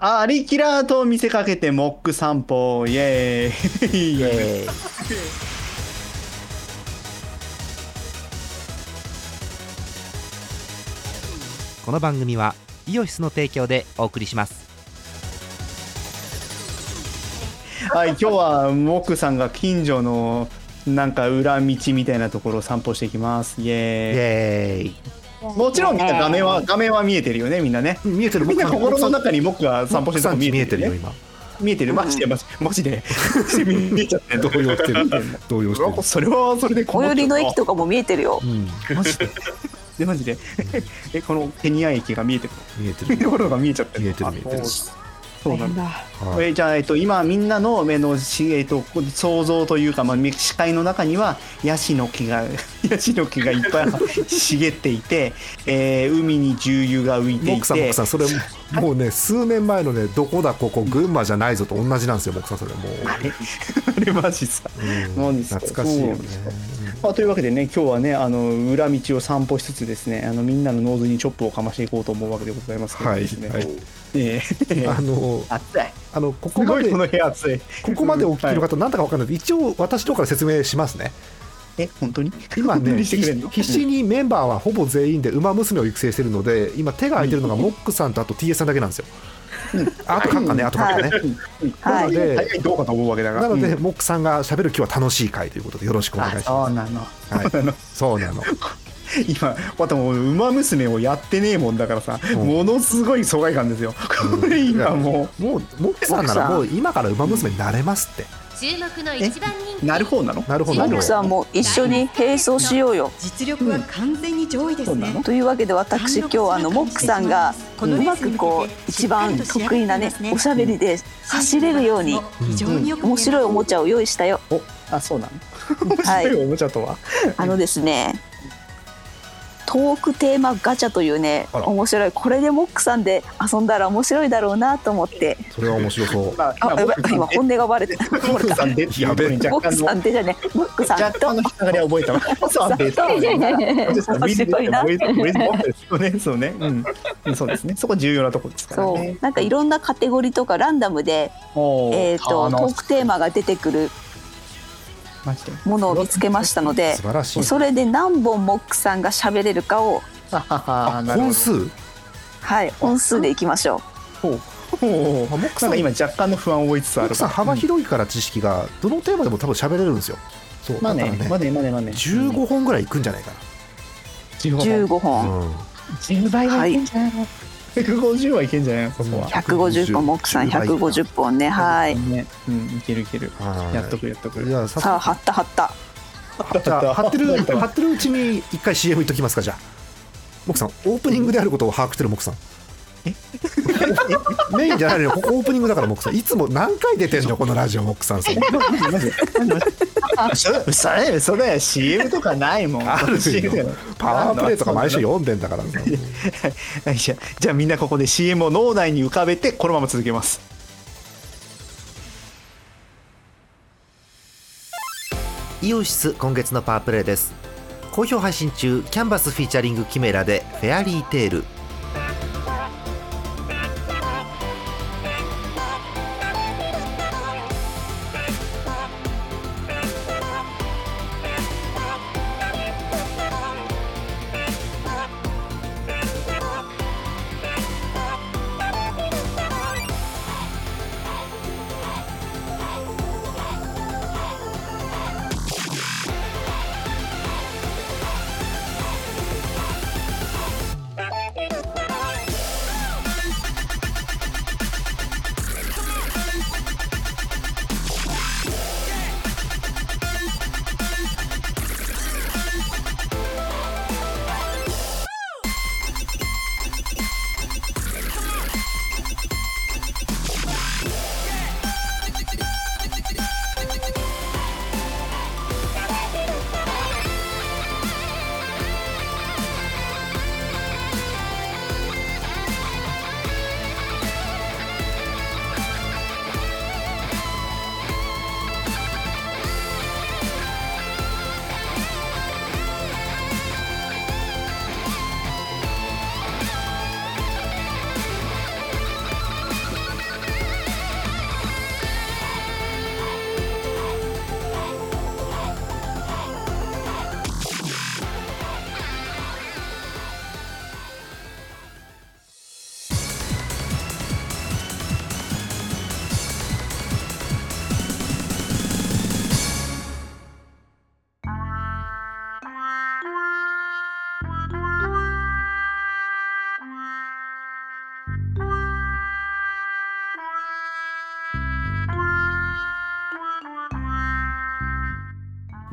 アリキラーと見せかけてモック散歩イエーイ。イエーイ。この番組はイオシスの提供でお送りします。はい今日はモックさんが近所のなんか裏道みたいなところを散歩していきます。イイエエーイ。ーイもちろんみんな画面は画面は見えてるよねみんなね。見えてる。みんな心の中にモックが散歩してるとこ見見えてるよ今。見えてる？マジでマジマジで。見えちゃってる。動揺してる。動揺してる。それはそれで最寄りの駅とかも見えてるよ。うんマジで。でマジで。えこのケニア駅が見えてる見えてる。ところが見えちゃってる。見えてるあ見えてるそうなんだ。はい。えじゃあ、えっと、今みんなの目のし、えっと、想像というか、まあ、み視界の中にはヤシの木が ヤシの木がいっぱい茂っていて、えー海に重油が浮いていモックさんモッてクさんそれもうね数年前のねどこだここ群馬じゃないぞと同じなんですよモックさんそれもう。あれ？あれマジさ、うん。マジっすか？懐かしいよね。まあ、というわけでね今日はねあの裏道を散歩しつつですねあのみんなのノーズにチョップをかましていこうと思うわけでございますけどはいですね、はいえー あの暑い。あのここまですごいこの部屋暑い。ここまでお聞きのはい方なんだかわかんない一応私の方から説明しますね。え本当に？今ね必死にメンバーはほぼ全員で馬娘を育成してるので今手が空いてるのがモックさんとあと TS さんだけなんですよ。あとカッカねあとカッカね。はないので早いどうかと思うわけだからなので、うん。モックさんが喋る今日は楽しい回ということでよろしくお願いしあます。そうなの。はい、そうなの。今またもう「ウマ娘」をやってねえもんだからさ、うんものすごい疎外感ですよこれ 今ももうモックさんならもう今から馬娘になれますって。注目の一番人う気なる方なの？なるほど。い。モックさんも一緒に並走しようよ。実力は完全に上位ですね。というわけで私今日はあのモックさんがうまくこう一番得意なねおしゃべりで走れるように非常によく面白いおもちゃを用意したよ。おあそうなの？はい面白いおもちゃとは？あのですね。トークテーマガチャというね面白い。これでモックさんで遊んだら面白いだろうなと思って。それは面白そう。まああやばい。今本音がバレてモックさんでっていうところにモックさんでじゃねモックさん若干の引っかかりは覚えたわモックさんでと面白いなそうねそうねうんそうですねそこ重要なところですからそねう。なんかいろんなカテゴリーとかランダムでおえー、とトークテーマが出てくるものを見つけましたので素晴らしい。それで何本モックさんが喋れるかを本数？はい本数でいきましょほうほうあモックさんなんか今若干の不安を覚えつつモックさん幅広いから知識がどのテーマでも多分喋れるんですよ。そう。まあねねまあねまあねまあね15本ぐらいいくんじゃないかう15 15な。本、うん。10倍はいけんじゃないの、150はいけんじゃない？のそこは、150本モックさん150本ね。はい。ね。うんいけるいける。はい。やっとくやっとく。じゃあささあ貼った貼った。じゃあ貼ってる貼った貼ってるうちに一回 CM いっときますかじゃあ。モさんオープニングであることを把握してるモックさん。メインじゃないのよ。ここオープニングだからモックさん。いつも何回出てんの？このラジオモックさんそれそれそれ CM とかないもん。あるよ。パワープレイとか毎週読んでんだからはい じゃあじゃあみんなここで CM を脳内に浮かべてこのまま続けます。イオシス今月のパワープレイです。好評配信中キャンバスフィーチャリングキメラでフェアリーテール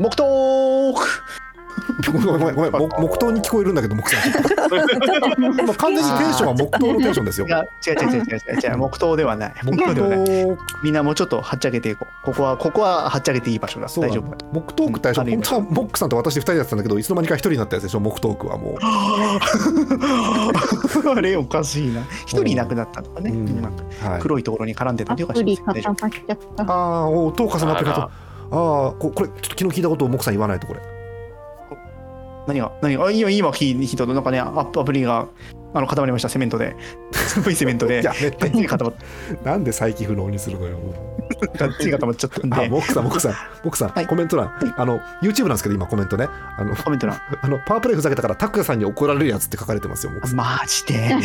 黙祷ごめんごめんごめんも黙祷に聞こえるんだけど木さん まあ完全にテンションは黙祷のテンションですよ。いや違う違う違う違う違う違う。黙祷ではない。黙黙祷ではない。祷みんなもうちょっとはっちゃけていこう。ここはここははっちゃけていい場所だ。そうだ大丈夫。黙祷クって最初うん。本当はモックさんと私で2人やってたんだけどいつの間にか1人になったやつでしょ黙祷クはも あれおかしいな。一人いなくなったとかね、黒いところに絡んでたとかプリして大丈固まっちゃった。ああお音を重なってるとああここれちょっと昨日聞いたことをモクさん言わないとこれ。何が何が？あ今今聞いたなんかねアップアプリが。あの固まりましたセメントで。すごいセメントで。やめっつり固まっなんで再起不能にするのよがっつり固まっちゃったんで。あモクさんモクさん。モクさん、はい。コメント欄。あの YouTube なんですけど今コメントね。あのコメント欄。あのパワープレイふざけたからタクヤさんに怒られるやつって書かれてますよモクさん。マジで。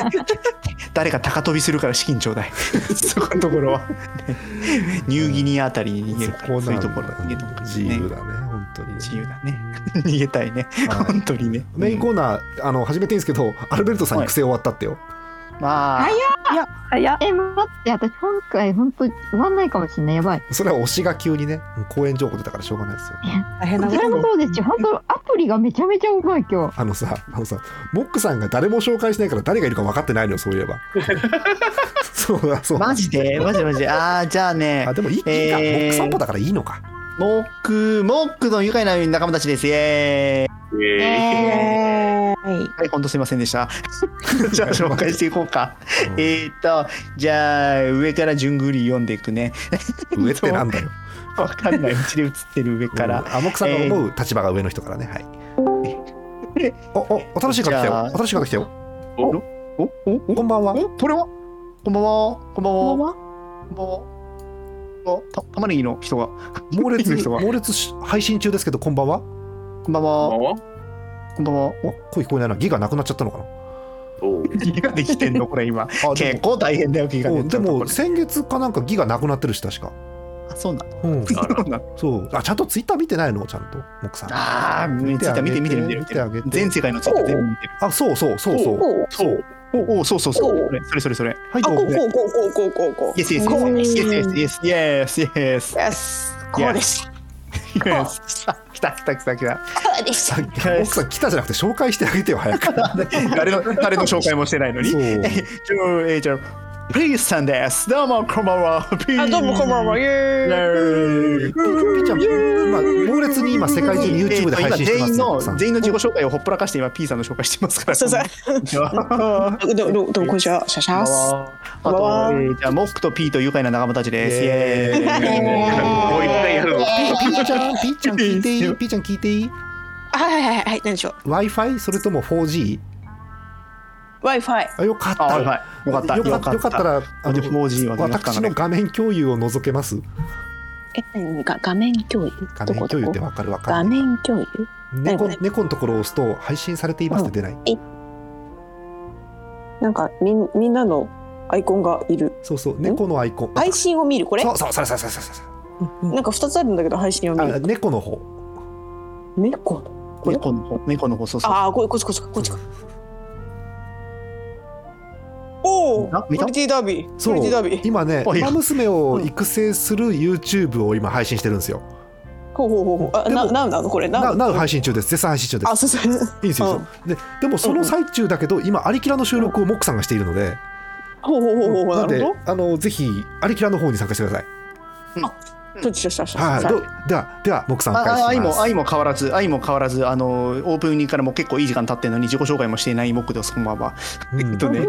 誰か高飛びするから資金ちょうだい。そこのところは、ね、ニューギニアあたりに逃げるから。そういうところ。逃げとく自由だね。本当にね。自由だね。逃げたいね、はい。本当にね。メインコーナーあの始めていいんですけどアルベルトさんに癖終わったってよ、まあ早っ。え、待って、私今回本当終わんないかもしれない。やばい。それは推しが急にね公演情報出たからしょうがないですよ。大変なこちらもそうですし、本当アプリがめちゃめちゃうまい今日。あのさあのさモックさんが誰も紹介しないから誰がいるか分かってないのよそういえば。そうだそうだ。マジで？マジで？マジで？ああじゃあね。あでもいい,、か。モえー。ック散歩だからいいのかモックモックの愉快な仲間たちです。イエーイ。えはい本当すいませんでした。じゃあ紹介していこうか。うん。えーっとじゃあ上から順繰り読んでいくね。上ってなんだよ。わかんない。うちで映ってる上から、うん。あモックさんが思う立場が上の人からね。はい。おお新しい方来たよ。新しい方来たよ。おおこんばんは。おこれは。こんばんは。こんばんは？こんばんは玉ねぎの人が猛烈人が 猛烈し配信中ですけどこんばんは？こんばんは。おこんばんは。お声聞こえないな。ギガなくなっちゃったのかな？お ギガできてんの？これ今。結構大変だよギガおででも先月かなんかギガなくなってるし確か。あそうなの？うん。そうあちゃんとツイッター見てないの？ちゃんとモックさん。ああ見てた見て見てる見てる。見てあげて。全世界のツイッター全部見てる。あそうそうそうそう。そうおおそうそうそう。おそれそれそれそれ。はいこうこうこうこうこうこうこう。Yes yes こう yes yes yes yes yes. Yes. こうです。Yes. あ来た来た来た来た。こうです。さモックさん来たじゃなくて紹介してあげてよ早く。誰の誰の紹介もしてないのに。そう。えじゃあえじゃあプリースさんですどうもこんばんは。ピーあどうもこんばんは。イエーイ。ピーちゃん今猛烈に今世界中に YouTube で配信してます全員の全員の自己紹介をほっぽらかして今 P さんの紹介してますからそうそうどどどうもこんにちはシャシャースあと、えーじゃあモックと P と愉快な仲間たちですイエーイもう一回やるのピーちゃんピーちゃん聞いていいピーちゃん聞いていいはいはいはいはい何でしょう Wi-Fi それとも 4G? Wi-Fi あよかった。よかった。よかった。よかった。らあの 4G は私の画面共有を覗けます？え何？が画面共有画面共有ってわかるわか画る面共有？猫猫のところを押すと配信されていますって出ない？なんかみんみんなのアイコンがいる。そうそう。猫のアイコン。配信を見る？これ？そうそうそれそれそれそれそれなんか二つあるんだけど配信を見ある猫の方。猫？猫の方。猫の方。そうそう。ああここっちこっちかこっちかおおクリティダービークそうオリティダービー。今ねおい。馬娘を育成する YouTube を今配信してるんですよ。ほうほうほうほう。あなななの？これなななう配信中です。絶賛配信中です。あそうそう。いいんですよ、ででもその最中だけど今アリキラの収録をモックさんがしているので、ほうほうほうほう。なるほあのぜひアリキラの方に参加してください。どどっちでしたはい、どではではモックさんお返しあ愛しますも愛も変わらず愛も変わらずあのオープニングからもう結構いい時間経ってるのに自己紹介もしていないモックですこんばんはうんえっとね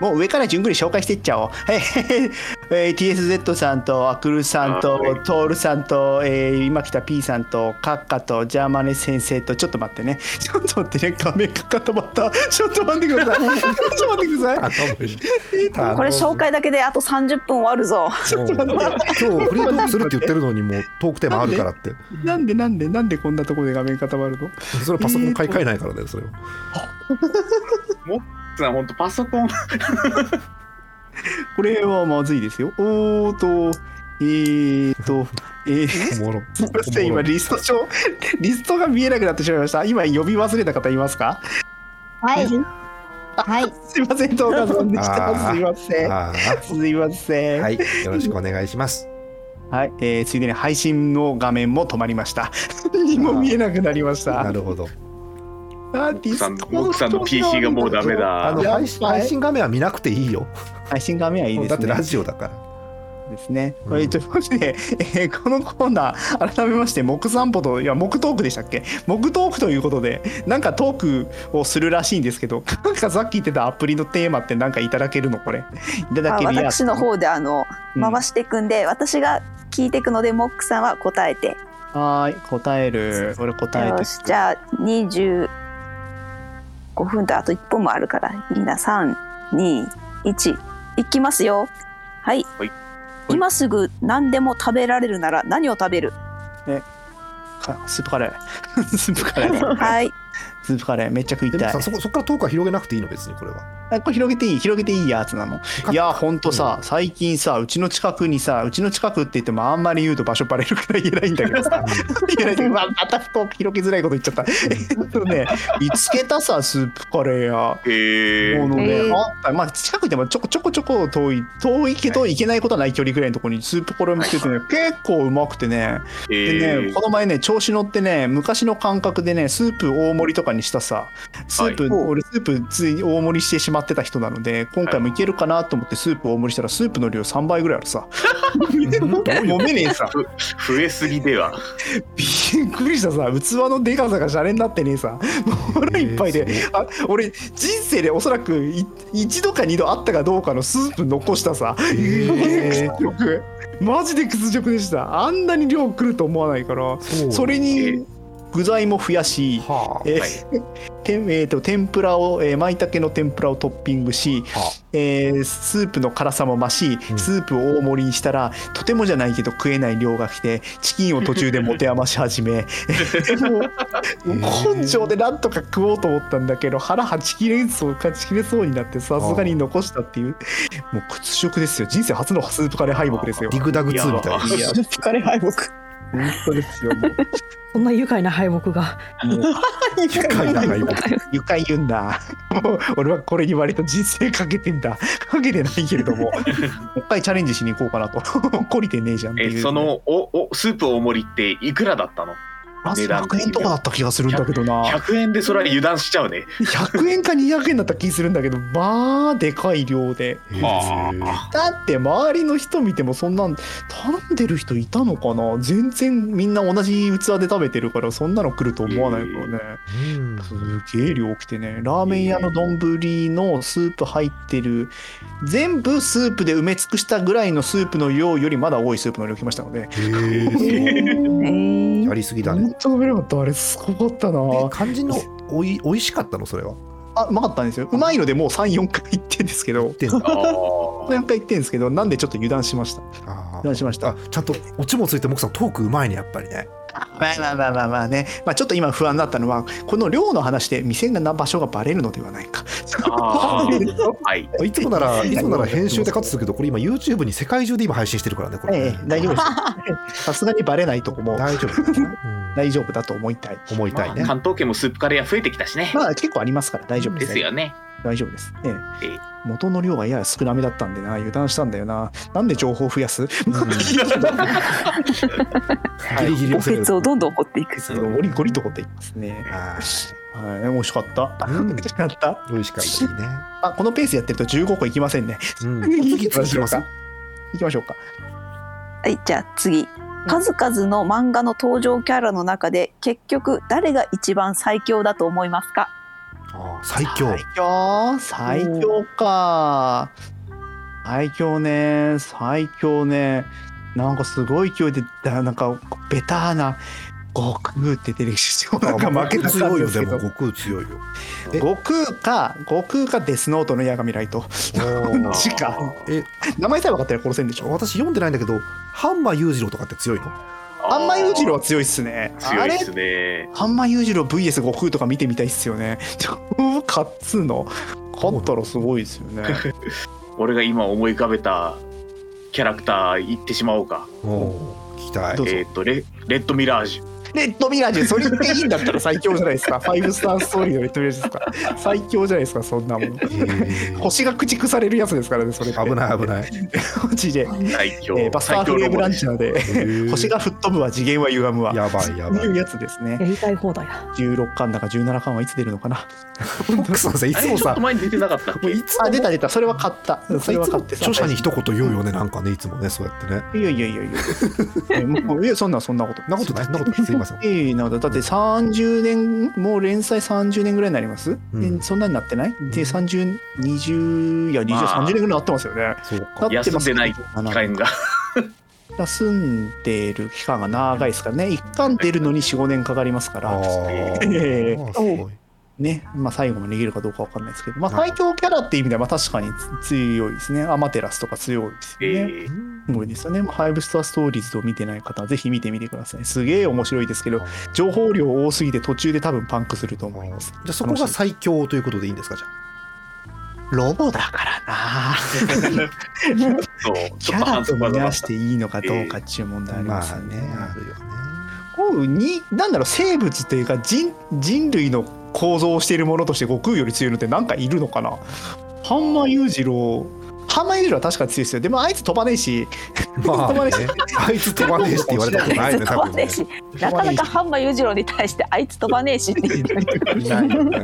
もう上から順繰り紹介していっちゃおう。えーえー TSZ さんとアクルさんとはいトールさんと、えー今来た P さんとカッカとジャーマネ先生とちょっと待ってね。ちょっと待ってね。画面が固まった。ちょっと待ってください。ちょっと待ってください。これ紹介だけであと30分終わるぞもう今日フリートークするって言ってるのにもうトークテーマあるからってなんでなんでなんでこんなところで画面固まるの？それパソコン買い替えないからねそれをさ本当パソコン これはまずいですよ。おーと、えーと、えー、おもろすみません、今リスト上、リストが見えなくなってしまいました。今呼び忘れた方いますか？はい。はい。すいません、動画さんでした。すいません。あすいません。ーはいよろしくお願いしますはい、えーついでに配信の画面も止まりました。何も見えなくなりました。なるほど。あ、ディスさんコーさんの PC がもうダメだ。あの配信画面は見なくていいよ。配信画面はいいですね。だってラジオだからですね。うんこれということで、えーこのコーナー改めまして木散歩といや木トークでしたっけ？木トークということでなんかトークをするらしいんですけど、なんかさっき言ってたアプリのテーマってなんかいただけるの？これ？いただあけるやつ。私の方であのうん回していくんで、私が聞いていくのでモックさんは答えてはーい答える。俺答えてよ。しじゃあ25分とあと1本もあるからいいな321いきますよはい、はい今すぐ何でも食べられるなら何を食べる？かスープカレー。スープカレー。はいスープカレーめっちゃ食いたい。でもさ。そこそこからトークは広げなくていいの別にこれは。あこれ広げていい？広げていい？やつなの。いやほんとさ、最近さうちの近くにさうちの近くって言ってもあんまり言うと場所バレるから言えないんだけどさ。言えないまあまたトーク広げづらいこと言っちゃった。えっとね見つけたさスープカレー屋。へえものね、へー。あった。まあ近くでもちょこちょこちょこ遠い遠いけど行けないことはない距離ぐらいのところにスープカレー見つけてね、結構うまくてね。でねこの前ね調子乗ってね昔の感覚でねスープ大盛りとかにしたさスープ、はい俺スープつい大盛りしてしまってた人なので今回もい。けるかなと思ってスープ大盛りしたらスープの量3倍ぐらいあるさ。飲めねえさ。増えすぎでは。びっくりしたさ。器のでかさがシャレになってねえさ。腹いっぱいで、えあ俺人生でおそらくい一度か二度あったかどうかのスープ残したさ、へー。屈辱。マジで屈辱でした。あんなに量来ると思わないから。それに具材も増やし、はあ。えーはい。天えーと天ぷらを、えー、舞茸の天ぷらをトッピングし、はえースープの辛さも増しうん。スープを大盛りにしたら、とてもじゃないけど食えない量が来てチキンを途中で持て余し始め もう根性でなんとか食おうと思ったんだけど腹はち切れそうかち切れそうになってさすがに残したっていう。もう屈辱ですよ。人生初のスープカレー敗北ですよ。ディグダグ2みたいな。いや疲れ敗北本当ですよもうそんな愉快な敗北が。愉快な敗北愉快言うんだ。もう俺はこれに割と人生かけてんだ。かけてないけれども、もう一回チャレンジしに行こうかなと。懲りてねえじゃんっていう。えそのおおスープ大盛りっていくらだったの？あ値段100円とかだった気がするんだけどな。100円でそれは油断しちゃうね。100円か200円だった気するんだけど、まあでかい量で。はだって周りの人見てもそんなん頼んでる人いたのかな。全然みんな同じ器で食べてるからそんなの来ると思わないからね。うん。すげえ量来てね。ラーメン屋の丼のスープ入ってる。全部スープで埋め尽くしたぐらいのスープの量よりまだ多いスープの量来ましたので。へ えやりすぎだね。本当食べれなかったあれすごかったな。え肝心のおい美味しかったの？それは？あうまかったんですよ。うまいのでもう34回行ってんですけど。で あー。4回行ってんですけどなんでちょっと油断しました。あ油断しました。あちゃんとオチもついてモクさんトークうまいねやっぱりねまあまあまあまあまあね、まあ、ちょっと今不安だったのはこの量の話で店がな場所がバレるのではないか。い いつもならい。つもなら編集でカットするけどこれ今 YouTube に世界中で今配信してるからねこれええね大丈夫です さすがにバレないと思う。大丈夫。大丈夫だと思いたい。うん思いたいね。まあ関東圏もスープカレー屋増えてきたしね。まあ結構ありますから大丈夫でですすよね大丈夫です。ええ。ええ。元の量がやや少なめだったんでな、油断したんだよな。なんで情報を増やす、ギリギリお攻める。けつをどんどん掘っていく。ゴリゴリと掘っていきますね。あはい、美味しかった。うん。美味しかった。ー美味しかったいいね。あ、このペースやってると15個いきませんね。うん。次次行きます行きましょうか。はいじゃあ次。数々の漫画の登場キャラの中で結局誰が一番最強だと思いますか？最強。最強？最強か。最強ね。最強ね。なんかすごい勢いで、だなんかベターな悟空って出てきて、なんか負けた強いよでも。悟空強いよ。え悟空か悟空かデスノートの矢神ライト。おちか。え。名前さえ分かったら殺せんでしょ？私読んでないんだけどハンマー裕次郎とかって強いの？ハンマー裕次郎は強いっすね。強いですね。ハンマー裕次郎 VS 悟空とか見てみたいっすよね。勝つの。勝ったらすごいですよね。俺が今思い浮かべたキャラクター言ってしまおうか。おー聞きたい。えっ、とレレッドミラージュレッドミラージュそれ言っていいんだったら最強じゃないですか。ファイブスターストーリーのレッドミラージュですか。最強じゃないですかそんなもん。星が駆逐されるやつですからねそれ危ない危ない。マジで、最強。えーバスターフレームランチャーで星。が吹っ飛ぶわ次元は歪むわ。やばいやばい。いうやつですね。やりたい放題だ。16巻だか17巻はいつ出るのかな。クさんさいつもさ前に出てなかったっけ？もういつもあ出た出た。それは買った。それは買ってさ。著者に一言言うよねなんかねいつもねそうやってね。いやいやいやいや。えもういやそんなそんなこと。そんなことないそんなことないすいませんええなんだだって30年もう連載30年ぐらいになります、うん。でそんなになってない？で3020いや20、まあ。30年ぐらいになってますよね。そうなかってます休んでない期間が。休んでる期間が長いですからね。一巻出るのに45年かかりますかあらー。えーねまあ最後まで逃げるかどうかわかんないですけどまあ最強キャラっていう意味ではまあ確かに強いですねアマテラスとか強いですよね、えすごいですよね。ハイブスターストーリーズを見てない方はぜひ見てみてください。すげえ面白いですけど、情報量多すぎて途中で多分パンクすると思います。じゃあそこが最強ということでいいんですか？じゃロボだからな。キャラと見なしていいのかどうかっていう問題ああまりますよね。あねあるよねこうになんだろう生物っていうか人人類の構造をしているものとして悟空より強いのってなんかいるのかな？ハンマー裕次郎。ハンマー裕次郎は確かに強いですよ。でもあいつ飛ばねえし。まあ飛ばねねあいつ飛ばねえしって言われたことないね飛多分ね。なかなかハンマー裕次郎に対してあいつ飛ばねえしって言っていないうん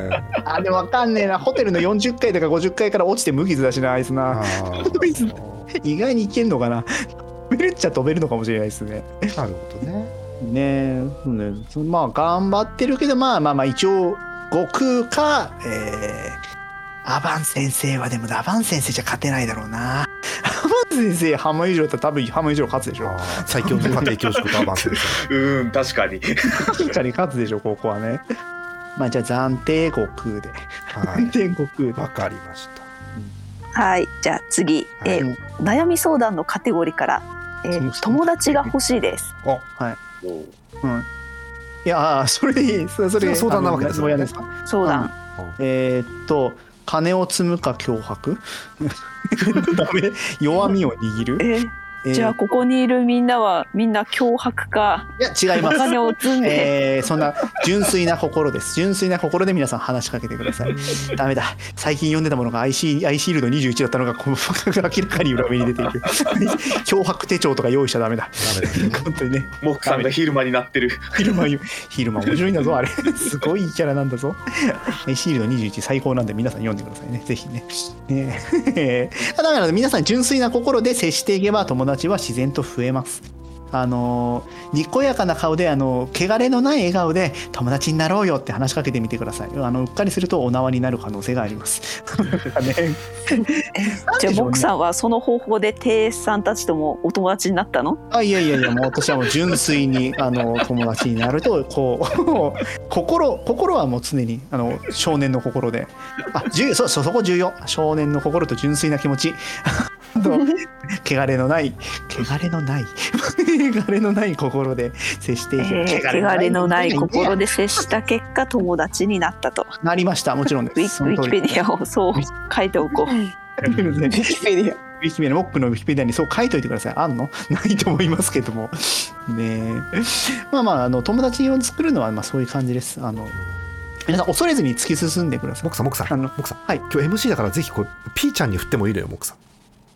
あでもわかんねえな。ホテルの40階とか50階から落ちて無傷だしなあいつな。意外にいけんのかな？飛べるっちゃ飛べるのかもしれないですね。なるほどね。ねえ。うんそまあ頑張ってるけどまあまあまあ一応悟空かえー、アバン先生はでもアバン先生じゃ勝てないだろうな。アバン先生ハンマー裕次郎だったら多分ハンマー裕次郎勝つでしょ。最強の家庭教師ことアバンスですねうん、確かに。確かに勝つでしょここはね。まあじゃあ暫定悟空で。はい。暫定悟空で。わかりました。はい、じゃあ次、えー悩み相談のカテゴリーから、えー友達が欲しいです。うんいやそれいい。それそれ相談なわけですよね。親ですか相談。えーっと金を積むか脅迫？ダメ。弱みを握る、えーえー。じゃあここにいるみんなはみんな脅迫かいや違います。お金を積んで、えーそんな純粋な心です。純粋な心で皆さん話しかけてください。ダメだ。最近読んでたものがアイシーアイシールド21だったのがこう明らかに裏目に出ている。脅迫手帳とか用意しちゃダメだ。ダメだ本当にね。モックさんがヒル魔になってる。ヒル魔ヒル魔面白いんだぞあれ。すごいいいキャラなんだぞ。アイシールド21最高なんで皆さん読んでくださいね。ぜひね。ね。えだから皆さん純粋な心で接していけば友達は自然と増えます。あのにこやかな顔であの汚れのない笑顔で友達になろうよって話しかけてみてください。あのうっかりするとお縄になる可能性があります。ね。じゃあモックさんはその方法で亭主さんたちともお友達になったの？あいやいやいやもう私はもう純粋にあの友達になるとこう 心心はもう常にあの少年の心で。あ重要そうそうそこ重要。少年の心と純粋な気持ちと 汚れのない汚れのない 汚れのない心で接していけえー汚れのない心でで接した結果友達になったと。なりました。もちろんでウィすウィキペディアをそう書いておこう。ウィキペディア。ウィキペディア、モックのウィキペディアにそう書いといてください。あんの？ないと思いますけども。ねえ。まあまあ、あの、友達を作るのは、まあそういう感じです。あの、皆さん恐れずに突き進んでください。モ。クさんモクさん。あのモクさん。はい。今日 MC だからぜひこうピーちゃんに振ってもいいのよモクさん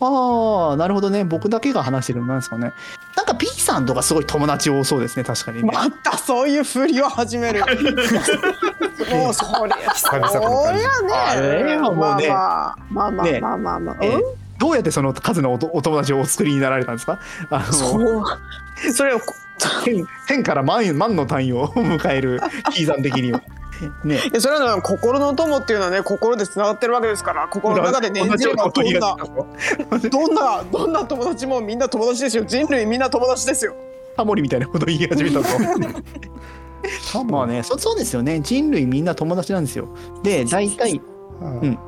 ああ、なるほどね。僕だけが話してるのなんですかね。なんか P さんとかすごい友達多そうですね。確かにね。またそういうふりを始める。もうそりゃ、そりゃあれね。はもうねまあまあまあねまあまあまあ。えどうやってその数のお友達をお作りになられたんですか？あのそう。それをこ千千から万万の単位を 迎える P さん的には。ね。いやそれはね心の友っていうのはね心でつながってるわけですから心の中で念じればどんなどんなどんな友達もみんな友達ですよ。人類みんな友達ですよ。タモリみたいなこと言い始めたぞ。まあねそそうですよね。人類みんな友達なんですよ。で大体、うん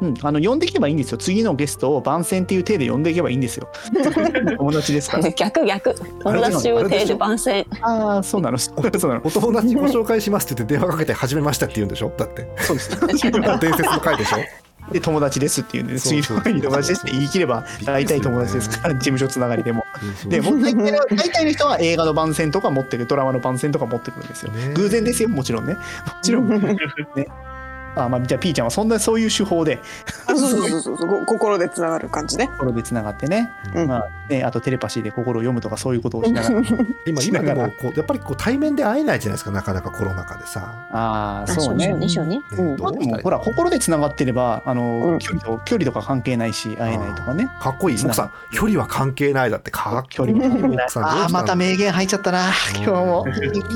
うん、あの呼んでいけばいいんですよ。次のゲストを番宣っていう体で呼んでいけばいいんですよ。友達ですから。逆逆。友達を手で番宣。ああそうなの。そうなの。お友達ご紹介しますって言って電話かけて始めましたって言うんでしょ？だって。そうです。伝説の回でしょで友達ですっていうんで次の回に友達ですって言い切れば大体友達ですから事務所つながりでも。でもう大体の大体の人は映画の番宣とか持ってる。ドラマの番宣とか持ってくるんですよ。ね偶然ですよ。もちろんね。もちろん。ねあまあじゃあピーちゃんはそんなそういう手法で。あそうそうそうそう。そう心でつながる感じね。心でつながってね、うん。まあねあとテレパシーで心を読むとかそういうことをしながら。今今でもこうやっぱりこう対面で会えないじゃないですかなかなかコロナ禍でさ、ああそうね。でしょうね。ほら心でつながってればあの、うん。距離と距離とか関係ないし会えないとかね。かっこいい。奥さん距離は関係ないだってか。っこい。いああまた名言入っちゃったな。今日も。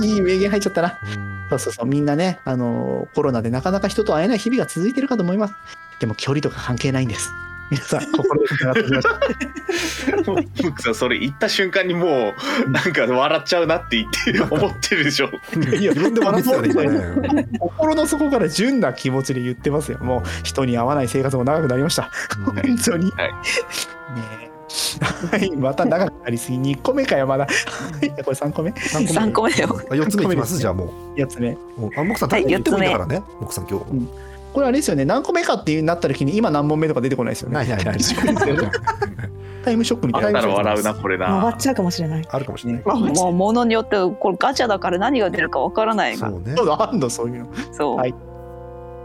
いいいい名言入っちゃったな。うん。そうそうそう。みんなねあのコロナでなかなか人と会えない日々が続いてるかと思います。でも距離とか関係ないんです。皆さん 心でつながってください。ムックさんそれ言った瞬間にもうなんか笑っちゃうなって言って思ってるでしょ。いや自分で笑ってたね心の底から純な気持ちで言ってますよ。もう人に会わない生活も長くなりました。うん本当に。はい。ねえはい、また長くなりすぎ。2個目かよ、まだ。はいこれ3個目三個目三個目よ。あ四つ目いきますじゃあも ?8 つ目。ううんあ木さんはい言ってもいいんだからね木さん今日これあれですよね、何個目かっていうなった時に、今何問目とか出てこないですよね。ないないない タイムショックみたいな。あったら笑うなこれ回なっちゃうかもしれない。あるかもしれないまあもうものによってこれガチャだから何が出るかわからないが。そうねそうだ、あんの、そういうの。そう。はい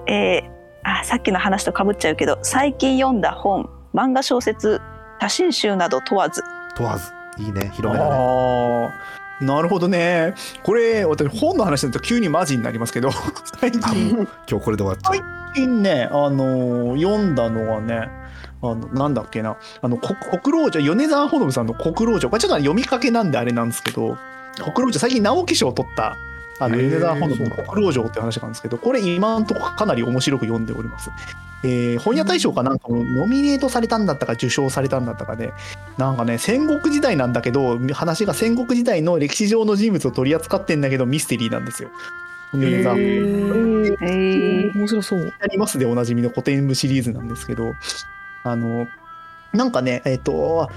えーあさっきの話とかぶっちゃうけど最近読んだ本漫画小説多新集など問わず。問わず。いいね。広めだね。ああ。なるほどね。これ、私、本の話だと急にマジになりますけど、最近、今日これで終わっちゃう。最近ね、あのー読んだのはね、あのなんだっけな、あのこ国老城、米沢ほのぶさんの国老城、これちょっと読みかけなんであれなんですけど、国老城、最近直木賞を取った、あの米沢ほのぶの国老城って話なんですけど、これ、今のところかなり面白く読んでおります。えー本屋大賞かなんかもノミネートされたんだったか受賞されたんだったかで、なんかね戦国時代なんだけど話が戦国時代の歴史上の人物を取り扱ってんだけどミステリーなんですよ。米沢へーえー。面白そう。ありますでおなじみの古典部シリーズなんですけどあのなんかねえっ、と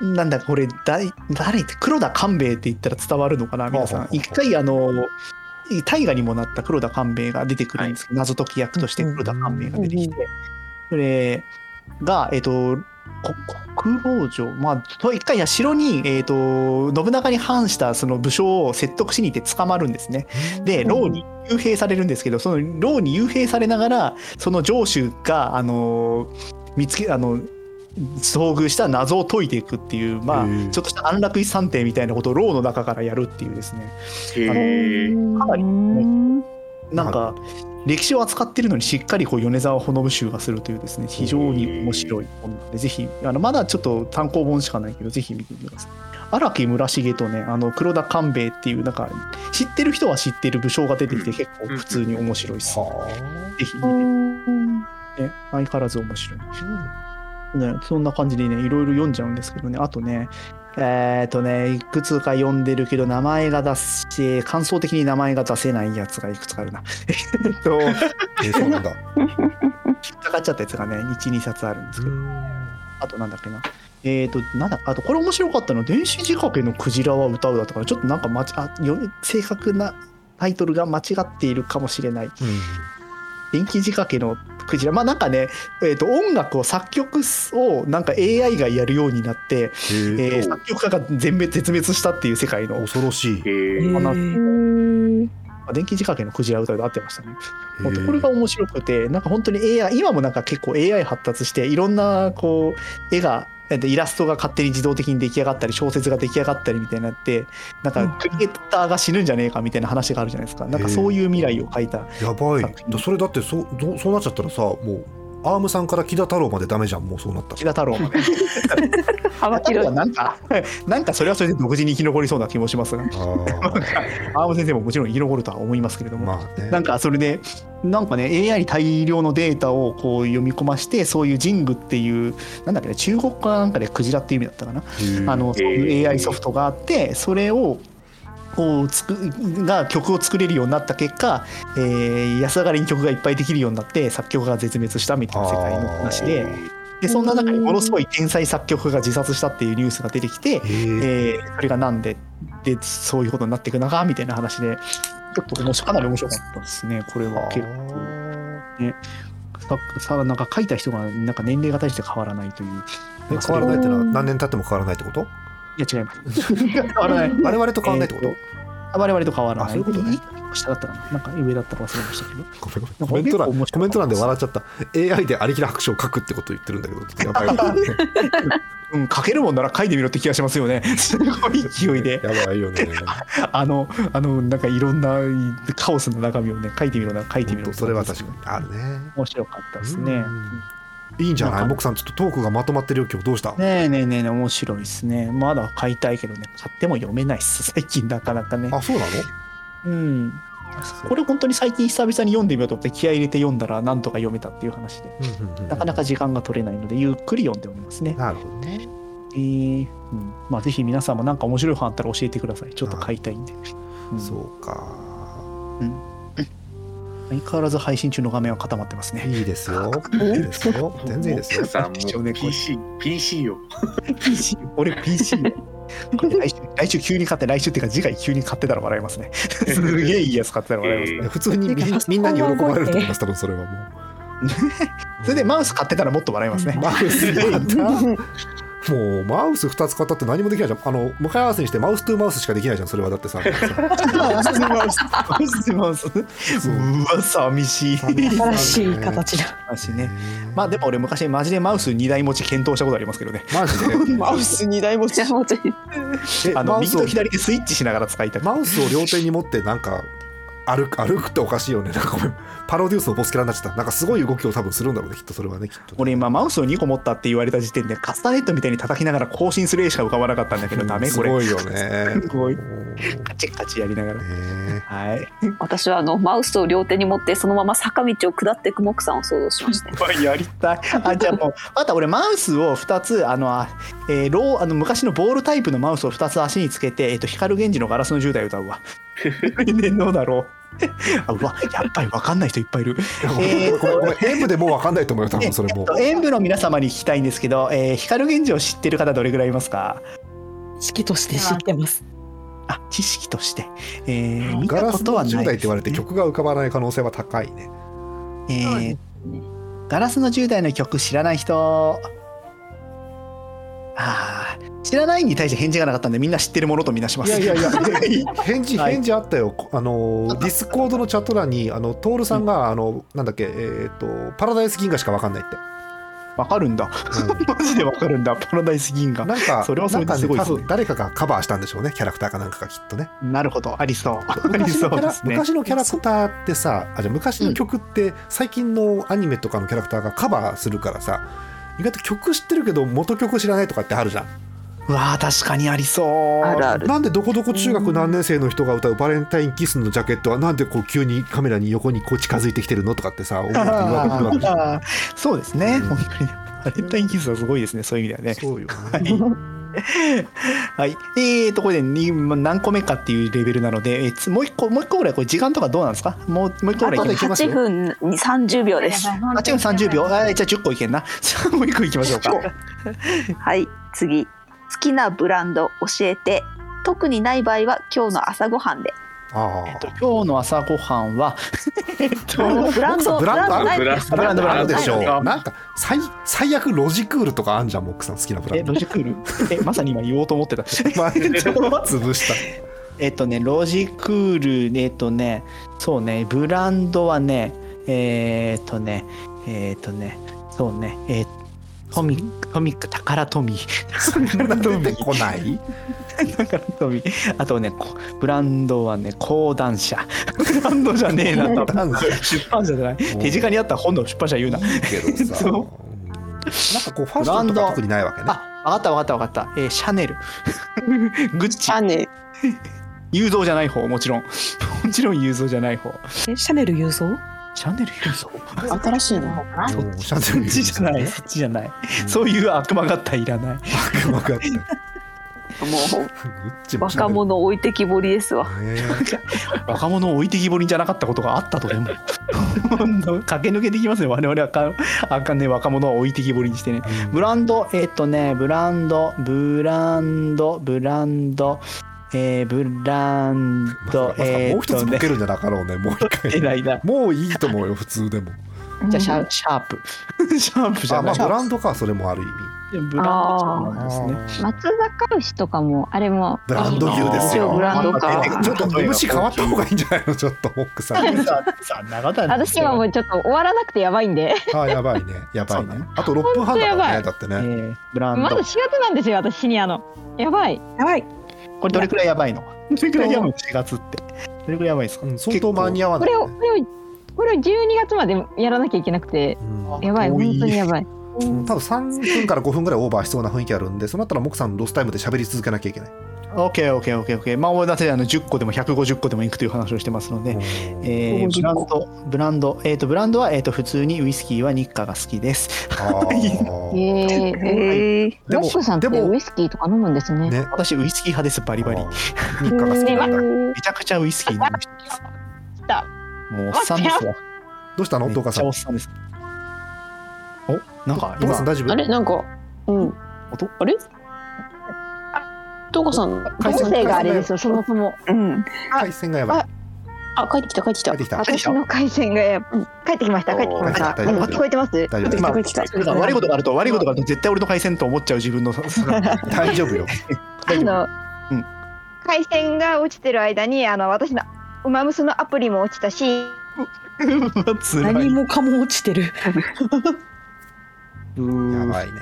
なんだこれ誰誰って黒田官兵衛って言ったら伝わるのかな皆さん。一回あの大河にもなった黒田官兵衛が出てくるんですけど、謎解き役として黒田官兵衛が出てきて、それがえっ、とこ国老城まあと一回や城に、えー、と信長に反したその武将を説得しに行って捕まるんですね。で牢に幽閉されるんですけどその牢に幽閉されながらその城主があの見つけあの遭遇した謎を解いていくっていうまあちょっとした安楽椅子算定みたいなことを牢の中からやるっていうですね。へえかなりうん。なんか歴史を扱ってるのにしっかりこう米沢ほのぶ集がするというですね非常に面白い本なのでぜひあのまだちょっと単行本しかないけどぜひ見てみてください。荒木村重とねあの黒田官兵衛っていうなんか知ってる人は知ってる武将が出てきて結構普通に面白いです、はぜひ見て。ね相変わらず面白いね、そんな感じでねいろいろ読んじゃうんですけどね。あとねえっ、とねいくつか読んでるけど名前が出して感想的に名前が出せないやつがいくつかあるな。えっとあえーそうなんだ。引っかかっちゃったやつがね12冊あるんですけど。あとなんだっけな。えっ、となんだあとこれ面白かったの電子仕掛けのクジラは歌うだったからちょっとなんかまちあよ正確なタイトルが間違っているかもしれない。電気仕掛けのクジラ。まあなんかね、えー、と音楽を作曲をなんか AI がやるようになって、へえーえ作曲家が全滅絶滅したっていう世界の恐ろしい。へえあのー。電気仕掛けのクジラ歌で合ってましたね。これが面白くてなんか本当に AI 今もなんか結構 AI 発達していろんなこう絵がえっとイラストが勝手に自動的に出来上がったり小説が出来上がったりみたいになってなんかクリエイターが死ぬん。じゃねえかみたいな話があるじゃないですかなんかそういう未来を描いたやばいそれだってそどそうなっちゃったらさもうアームさんから木田太郎までダメじゃんもうそうなった木田太郎まで。幅広い。なんかなんかそれはそれで独自に生き残りそうな気もしますが。あー。アーム先生ももちろん生き残るとは思いますけれども、まあね。なんかそれでなんかね AI に大量のデータをこう読み込ましてそういうジングっていうなんだっけね中国かなんかでクジラっていう意味だったかな。あのそういう AI ソフトがあってそれをこうつくが曲を作れるようになった結果、えー安上がりに曲がいっぱいできるようになって作曲家が絶滅したみたいな世界の話で。でそんな中にものすごい天才作曲家が自殺したっていうニュースが出てきて、えーそれがなんででそういうことになっていくのかみたいな話でちょっと面白かなり面白かったですねこれは。結構。ささなんか書いた人がなんか年齢が大して変わらないという。え変わらないってのは何年経っても変わらないってこと？いや違います。変わらない。我々と変わらないってこと、えー我々と変わらない。あそういうことね。下だったかな。なんか上だったか忘れましたけど。ごめんごめん。コメント欄コメント欄で笑っちゃった。AI でありきら拍手を書くってことを言ってるんだけどやばいわうん書けるもんなら書いてみろって気がしますよね。すごい勢いで。やばいよね。あのあのなんかいろんなカオスの中身をね書いてみろな書いてみろ本当それは確かにあるね。面白かったですね。うんいいんじゃない？なんか。モクさんちょっとトークがまとまってるよ今日どうした？ねえねえねえねえ面白いですね。まだ買いたいけどね。買っても読めないっす。最近なかなかね。あそうなの？うん。これ本当に最近久々に読んでみようと思って気合い入れて読んだらなんとか読めたっていう話で。うんうんうんなかなか時間が取れないのでゆっくり読んでおりますね。なるほどね。えーうん、まあぜひ皆さんもなんか面白い本あったら教えてください。ちょっと買いたいんで。うん。そうか相変わらず配信中の画面は固まってますね。いいですよ。いいですよ。全然いいですよ。PC PC よ。PC 俺 PC これ来週来週急に買って来週っていうか次回急に買ってたら笑いますね。すげえいいやつ買ってたら笑いますね。いや普通にみんみんなに喜ばれると思います多分それはもう。それでマウス買ってたらもっと笑いますね。マウスやったもうマウス2つ買ったって何もできないじゃんあの向かい合わせにしてマウス2マウスしかできないじゃんそれはだってさマウスマウスうわ寂しい。新しい形だ。話ね。まあでも俺昔マジでマウス2台持ち検討したことありますけどね。マジで マウス二台持ちあの右と左でスイッチしながら使いたい。マウスを両手に持ってなんか歩く歩くっておかしいよねなんかパロデュースのボスキャラになっちゃったなんかすごい動きを多分するんだろうねきっとそれはねきっと俺今マウスを2個持ったって言われた時点でカスタネットみたいに叩きながら更新する絵しか浮かばなかったんだけどダメこれ。すごいよね すごい カチッカチやりながら。はい。私はあのマウスを両手に持ってそのまま坂道を下っていくモクさんを想像しました やりたい。あじゃあもうまた俺マウスを2つあの、あえーローあの昔のボールタイプのマウスを2つ足につけて、えっと光源氏のガラスの10代歌うわ。年のだろう。あうわやっぱり分かんない人いっぱいいる。えーごめんごめん演舞でもう分かんないと思うよ多え分それも。えっと演舞の皆様に聞きたいんですけど、えー、光源氏を知ってる方どれぐらいいますか？式として知ってます。あ知識として、えー、見たガラスのことはないです、10代って言われて曲が浮かばない可能性は高いね。えーガラスの10代の曲知らない人あー知らないに対して返事がなかったんでみんな知ってるものとみなします。いやいやいや。返事はい。返事あったよ。あのディスコードのチャット欄にあのトールさんがあのなんだっけえっとパラダイス銀河しか分かんないって。わかるんだ。マジでわかるんだ。パラダイス銀河。なんかそれはそれですごいですね。多分誰かがカバーしたんでしょうねキャラクターかなんかがきっとね。なるほど。ありそう。ありそうですね。昔のキャラクターってさあじゃあ昔の曲って最近のアニメとかのキャラクターがカバーするからさ意外と曲知ってるけど元曲知らないとかってあるじゃん。うわー確かにありそう。あるある。なんでどこどこ中学何年生の人が歌うバレンタインキスのジャケットはなんでこう急にカメラに横にこう近づいてきてるのとかってさ思うって言われてくるわけそうですね、うん。本当にバレンタインキスはすごいですね。そういう意味ではね。そうよね。はい。えーと、これでに何個目かっていうレベルなので、えーつもう一個、もう一個ぐらい、これ時間とかどうなんですか？もう、もう一個ぐらいいきますあとでいけますよ。8分に30秒です。あ、違う、30秒。あじゃあ10個いけんな。もう一個いきましょうか。はい。次。好きなブランド教えて。特にない場合は今日の朝ごはんで。あえっと、今日の朝ごはんは、えっと、ブランド。ブランドブランですブランドブランドでしょはい。なんか最最悪ロジクールとかあんじゃんモックさん好きなブラえ、ンド。ロジクール？え、まさに今言おうと思ってた。まあ 潰した。えっとね、ロジクール、えっとね、そうね、ブランドはね、えーっとね、えーっとね、そうね、えートミック、トミック、宝トミー。宝トミ出てこない宝トミー。あとね、こブランドはね、講談社。ブランドじゃねえな、出版社じゃない。手近にあった本の出版社言うな。けどさなんかこうファッションとか特にないわけねあ、わかったわかったわかった。えーシャネル。グッチシ。ャネ雄三じゃない方、もちろん。もちろん雄三じゃない方。えシャネル郵送シャネル雄三新しいなもうシャそっちじゃない、そっちじゃない。そういう悪魔型いらない。分かったもう 若者置いてきぼりですわ。ね 若者を置いてきぼりじゃなかったことがあったとでも。駆け抜けていきますよ。我々はかあかんね若者を置いてきぼりにしてね。ブランド、えっ、とね、ブランド、ブランド、ブランド、えー、ブランド、まさかえっ、もう一つボとね、ケるんじゃなかろうね。もう一出回ないな。もういいと思うよ普通でも。じゃあシャシャープ。シャープじゃない。あまあブランドかそれもある意味ブランドなんですね。松坂牛とかもあれもブランド牛ですよ。一応ブランドか。えちょっと虫変わった方がいいんじゃないの？ちょっとモックさ ん私はもうちょっと終わらなくてやばいんで。あやばいね。やばいね。あと6分半だからねだってね、えー、ブランド。まだ4月なんですよ私シニアの。やばい。やばい。これどれくらいやばいの？どれくらいやばいの？4月って。どれくらいやばいですか、うん、相当間に合わない、ね。これを、これをこれを12月までやらなきゃいけなくて。うん。やばい。本当にやばいうん。多分3分から5分ぐらいオーバーしそうな雰囲気あるんでそうなったらモクさんロスタイムで喋り続けなきゃいけない、オッケーオッケーオッケーオッケー。まあだってあの10個でも150個でもいくという話をしてますので、えー、ブランドブランドえっ、とブランドはえっ、と普通にウイスキーはニッカが好きです。あえー。ー、えー、でもモックさんってでもウイスキーとか飲むんですね。ね。私ウイスキー派ですバリバリ。あー。ニッカが好きな。ん だめちゃくちゃウイスキー飲む人です。来た。もうおっさんですわ。どうしたの？めっち東川さんゃおっさんですおなんか今。大丈夫？あれなんかうん。音？あれ？東川さん回線音声があれですよそもそも。うん。回線がやばい。あ帰ってきた帰ってきた。帰ってきた。私の回線がやうん。帰ってきました帰ってきました。聞こえてます？大丈夫ですまあ帰ってきた。それが悪いことがあると悪いことがあると絶対俺の回線と思っちゃう自分の大丈夫よ。あの、うん。回線が落ちてる間にあの私のウマムスのアプリも落ちたし。何もかも落ちてる。やばいね。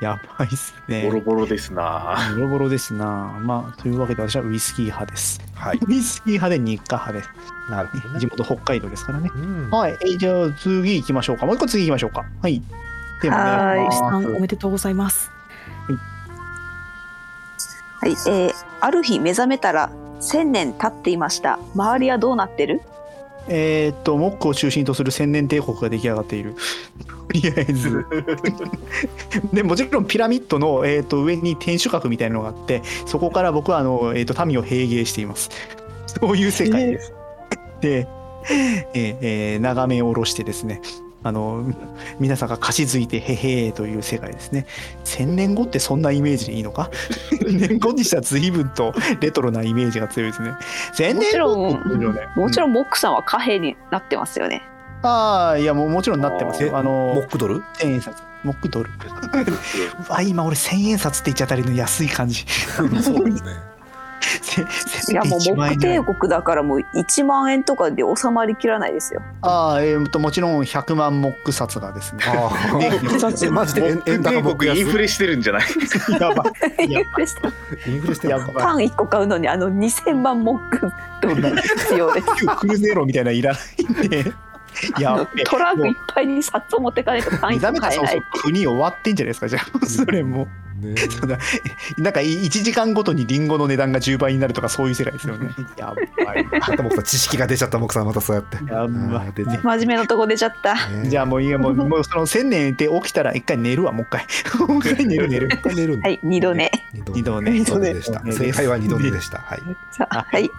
やばいっすね。ボロボロですな。ボロボロですな。まあというわけで私はウイスキー派です。はい。ウイスキー派で日課派です。なるほどね。地元北海道ですからね。うん。はい、えーじゃあ次行きましょうか。もう一個次行きましょうか。はい。テーマはーいおじさおめでとうございます。はい、えー、ある日目覚めたら千年経っていました。周りはどうなってる？えーっとモックを中心とする千年帝国が出来上がっている。とりあえず。でもちろんピラミッドの、えーっと上に天守閣みたいなのがあってそこから僕はあの、えーっと民を併芸しています。そういう世界です、で、えーえー眺め下ろしてですねあの皆さんが貸し付いてへへーという世界ですね。千年後ってそんなイメージでいいのか？年後にしたら随分とレトロなイメージが強いですね。千年後って言ってるよね。もちろんモックさんは貨幣になってますよねああいやもうもちろんなってますえよ。あのモックドル？千円札。モックドル。うわ今俺千円札って言っちゃったりの安い感じ。そうですね。いやもう1モック万円ぐらい。帝国だからもう1万円とかで収まりきらないですよ。ああえー、ともちろん100万モック札がですね。あー。えマジで円円高僕安？インフレしてるんじゃない？やばい。インフレしてインフレしてるのか。パン1個買うのにあの2000万モックドル必要です。クルゼロみたいなのいらないんで やトランクいっぱいに札を持ってかないとパン1目覚めたらそうそ個買えないう国終わってんじゃないですかじゃあ。それも。ね なんか1時間ごとにリンゴの値段が10倍になるとかそういう世界ですよね。やばいまたモクさん知識が出ちゃったモクさんまたそうやって。やばい真面目なとこ出ちゃった。ねじゃあもういいやもうもうその1000年で起きたら一回寝るわもう一回。もう一回寝る寝る。一回寝るはい2度寝。二度寝。二度寝。二度寝でした。二度寝。正解は二度寝でした。はい。さあはい。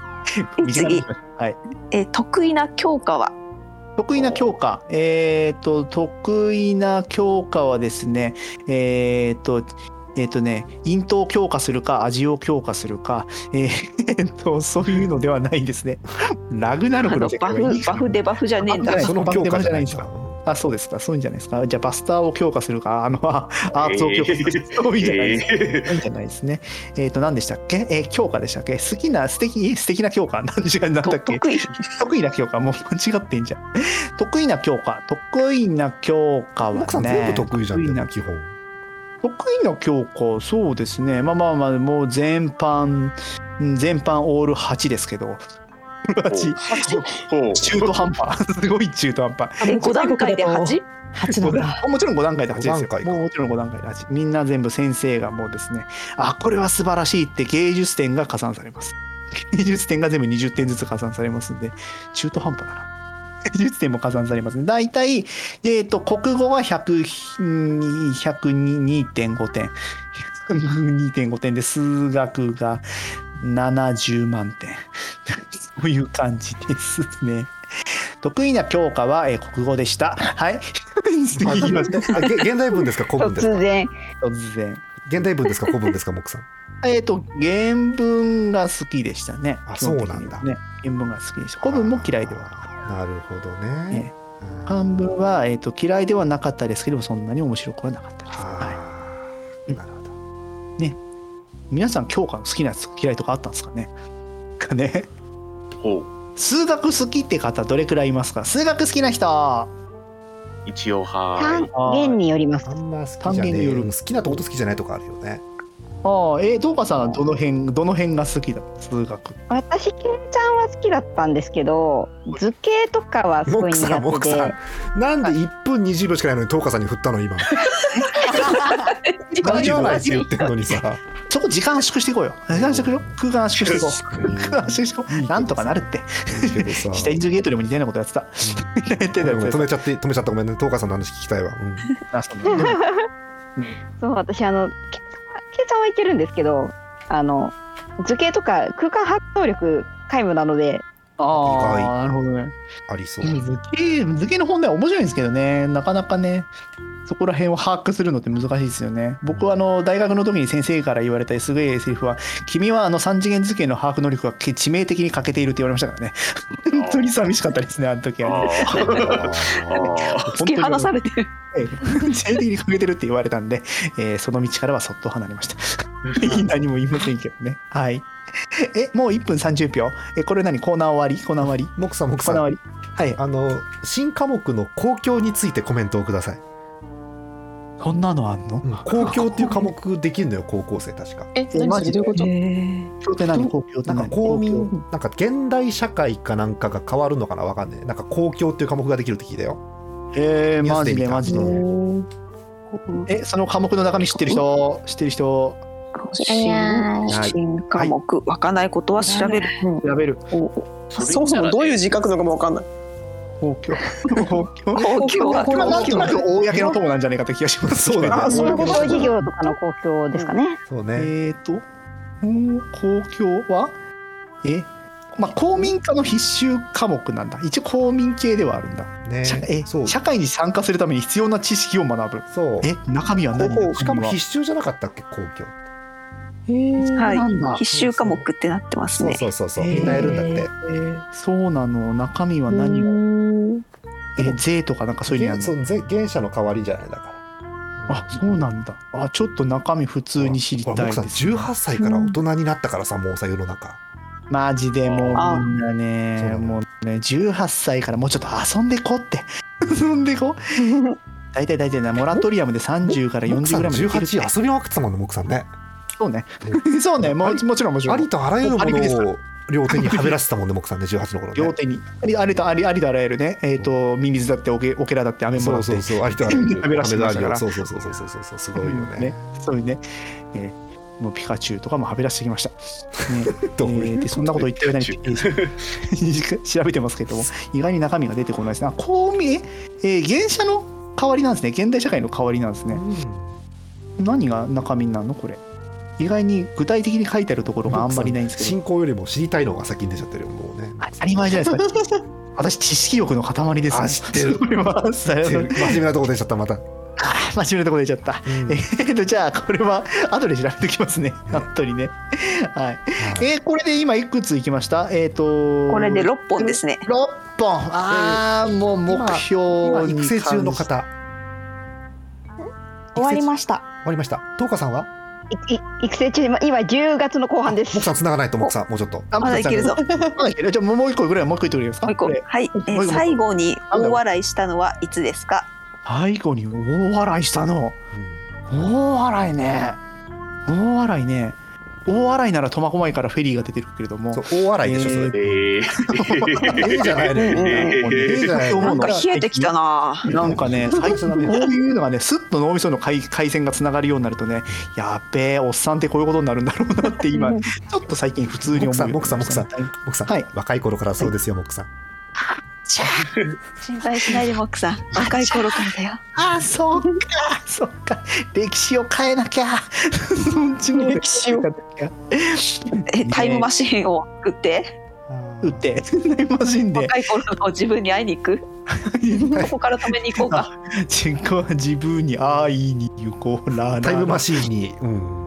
短くしましょうはい。えー得意な教科は？得意な教科えっ、と得意な教科はですねえっ、とえっ、とね、イントを強化するか、味を強化するか、えーっと、そういうのではないですね。ラグナルクのバフバフデバフじゃねえんだ。あその強化じゃないんですかあ、そうですか。そういうんじゃないですか。じゃあ、バスターを強化するか、あの、あアーツを強化するか、そういうんじゃないです。えいいんじゃないですね。えっ、と、何でしたっけ？えー強化でしたっけ？好きな、素敵、素敵な強化？何時間なんだっけ？得意得意な教科もう間違ってんじゃん。得意な教科。得意な教科はね。モクさん全部得意じゃん得意な基本得意な教科、そうですね。まあまあまあ、もう全般、うん全般オール8ですけど。8。ほう中途半端。すごい中途半端。え5段階で 8? 八？なんだ。もちろん5段階で8ですよもうもちろん5段階で8。みんな全部先生がもうですね、あ、これは素晴らしいって芸術点が加算されます。芸術点が全部20点ずつ加算されますんで、中途半端だな。芸術点も加算されますね。大体、えっ、と、国語は100 102.5点。102.5点で、数学が70万点。そういう感じですね。得意な教科は、えー国語でした。はい。現代文ですか？古文ですか？突然突然。現代文ですか？古文ですか？モクさんえっ、と、原文が好きでしたね。あそうなんだね。原文が好きでした。古文も嫌いでは。なるほどねね半分は、えー、と嫌いではなかったですけどもそんなに面白くはなかったです、ははあなるほどい、皆さん教科の好きなやつ嫌いとかあったんですかね？かね数学好きって方どれくらいいますか？数学好きな人。あ一応は単元によります。あんま好きじゃね単元によるえ好きなとこと好きじゃないとこあるよね。あえー、どうかさんはどの辺どの辺が好きだ数学。私ケンちゃんは好きだったんですけど図形とかはすごいモクさんモ苦手クさでん。なんで1分20秒しかないのにトーカさんに振ったの今 大丈夫ないって言ってんのにさ。そこ時間圧縮していこうよ。時間圧縮しよう。空間圧縮していこう。空間圧縮していこうなんとかなるって。いいけどさ。シュタインズゲートでも似たようなことやってた。止めちゃって止めちゃった。ごめんね。トーカさんの話聞きたいわ、うん。あそうねそう私あのケンケンちゃんはいけるんですけどあの図形とか空間把握能力皆無なので。ああなるほどね。ありそう、図形図形の本題は面白いんですけどね。なかなかねそこら辺を把握するのって難しいですよね。僕はあの大学の時に先生から言われたすごいセリフは「君はあの三次元図形の把握能力が致命的に欠けている」って言われましたからね。本当に寂しかったですねあの時はね。突き放されてる。ええ。致命的に欠けてるって言われたんで、えーその道からはそっと離れました。何も言いませんけどね。はい。えもう1分30秒。えこれ何？コーナー終わり？コーナー終わり？モクさんモクさん。コーナー終わり。はい。あの新科目の公共についてコメントをください、そんなのあんの？うん。公共っていう科目できるのよ高校生確か。え、何マジで。どういうこと？何公共って何なんか公公民なんか現代社会かなんかが変わるのかな？わかんないなんか公共っていう科目ができるって聞いたよ。共えー、マジでマジで。うんえその科目の中身知ってる人？知ってる人？新新科目、わかんないことは調べる。調べる。そもそもどういう字書くのかもわかんない。公共公共公共はこれはなんとなく公の友なんじゃないかって気がしますそうだねあそういうこと公共事業とかの公共ですかね。そうね、えーとうん公共はえまあ公民科の必修科目なんだ一応公民系ではあるんだ、ね社え社会に参加するために必要な知識を学ぶそうえ中身は何しかも必修じゃなかったっけ公共はい。必修科目ってなってますね。そうそうそうそうみんなやるんだって、えーそうなの中身は何をえ税とかなんかそういうのやるの？そうぜ原社の代わりじゃない？だから。あそうなんだ。あちょっと中身普通に知りたいです18歳から大人になったからさもうさ世の中。マジでもうみんなねねもうね18歳からもうちょっと遊んでこって。遊んでこ。大体大体ねモラトリアムで30から40モクさんぐらいまでいけるって。18遊びまくってたもんねモクさんね。そうね。そうね。ももちろんもちろん。ありとあらゆるものを両手にはべらせてたもんねモクさんね18の頃ね。両手に。ありありとありありとあらゆるねえっ、とミミズだってオケオケラだってアメもらってそうそうそうありとあらゆる。はべらしてましたから。そうそうそうそうそうそうそうすごいよね。ねそういうね、えーもうピカチュウとかもはべらしてきました。ね えーでそんなこと言ってる間に 調べてますけども意外に中身が出てこないですね。あ公民えー原社の代わりなんですね。現代社会の代わりなんですね。何が中身なの？これ意外に具体的に書いてあるところがあんまりないんですけど。進行よりも知りたいのが先に出ちゃってるよ。もうね当たり前じゃないですか。私知識欲の塊ですね。あ知ってる。真面目なとこ出ちゃったまた。真面目なとこ出ちゃった、えーとじゃあこれは後で調べておきますね。後にね。はい。えーこれで今いくついきました？えっ、とこれで6本ですね。6本。ああ、もう目標育成中の方。終わりました。終わりました。トーカさんは？育成中今今10月の後半です。モクさん繋がないとモクさんもうちょっと。あまだいけるぞ。まだいけるじゃあもう一個ぐらいもう一個言ってくれますかもう一個これはい、最後に大笑いしたのはいつですか？最後に大笑いしたの。大笑いね。大笑いね大笑いなら苫小牧からフェリーが出てるけれども。大笑いでしょそれ、ええー、ええじゃないのよ。うんうんええじゃないのなんか冷えてきたな。なんかね、最近こういうのがね、すっと脳みその回回線がつながるようになるとね、やっべえ、おっさんってこういうことになるんだろうなって今、ちょっと最近普通に思う。モクさんモクはい。モクさん、はい若い頃からそうですよモクさん心配しないでモックさん。若い頃からだよ。あ、そうか、そうか、歴史を変えなきゃ。歴史を変 えなきゃ。えタイムマシーンを作って？打って、タイムマシンで、若い頃の自分に会いに行く？ここから止めに行こうか。自己は自分に会いに行こうらタイムマシーンに、うん、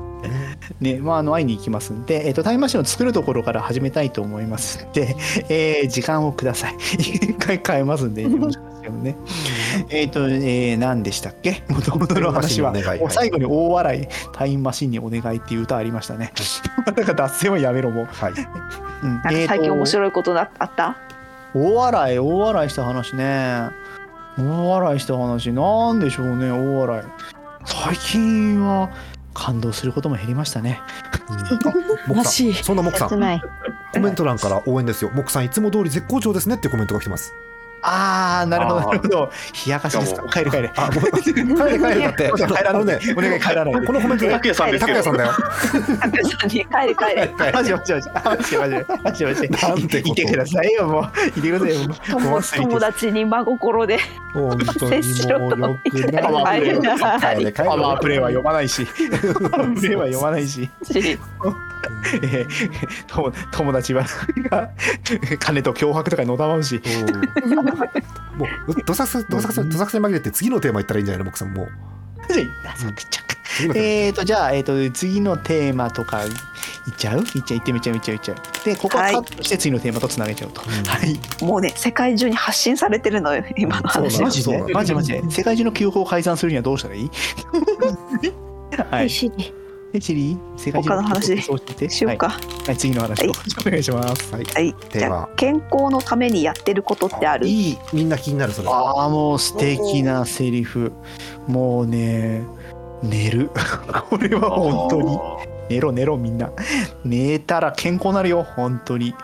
ね、まあ、あの会いに行きますんで、えっとタイムマシンを作るところから始めたいと思います。んで、えー時間をください。一回 変えますんで、よろしくお願いしけどね。えっ、と、えー、何でしたっけ？もともとの話は。最後に大笑い、タイムマシンにお願いっていう歌ありましたね。なんか脱線はやめろ、もう。はい。うん。なんか最近面白いことだあった？大笑い大笑いした話ね。大笑いした話。なんでしょうね大笑い。最近は感動することも減りましたね。モクさらしいん。そんなモクさん。切ない。コメント欄から応援ですよ。モクさんいつも通り絶好調ですねってコメントが来てますああなるほどなるほど。冷やかしですか？帰れ帰れあもう帰れ帰れだって。帰らないお願い帰らない。でこのコメント拓也さんですけど。拓也さんだよ拓也さんに。帰れ帰れマジマジマジマジマジマジマジなんてこと。いてくださいよもう。いてくださいよもう。友友達に真心で。本当に接しろともうよくない。帰れ帰れ帰れパワープレイ。は読まないし。パワープレイは読まないし。えー友友達はが 金と脅迫とかにのたまうし。うんもうどさくさどさくさどさくさに紛れて次のテーマいったらいいんじゃないのモクさんも。う えーとじゃあ、えー、と次のテーマとかいっちゃう？いっちゃういってみちゃういっちゃういっちゃう。でここははいカットして次のテーマとつなげちゃうと、はい。もうね世界中に発信されてるのよ今の話マジでマジマジ。で世界中の記憶を改ざんするにはどうしたらいい？はい。しえチリ世界中他の話して しようか。はい、はい、次の話を、はい。お願いします。はい。はい。テーマじゃあ健康のためにやってることってある？いいみんな気になるそれ。ああもう素敵なセリフ。もうね寝る。これは本当に。寝ろ寝ろみんな。寝たら健康になるよ本当に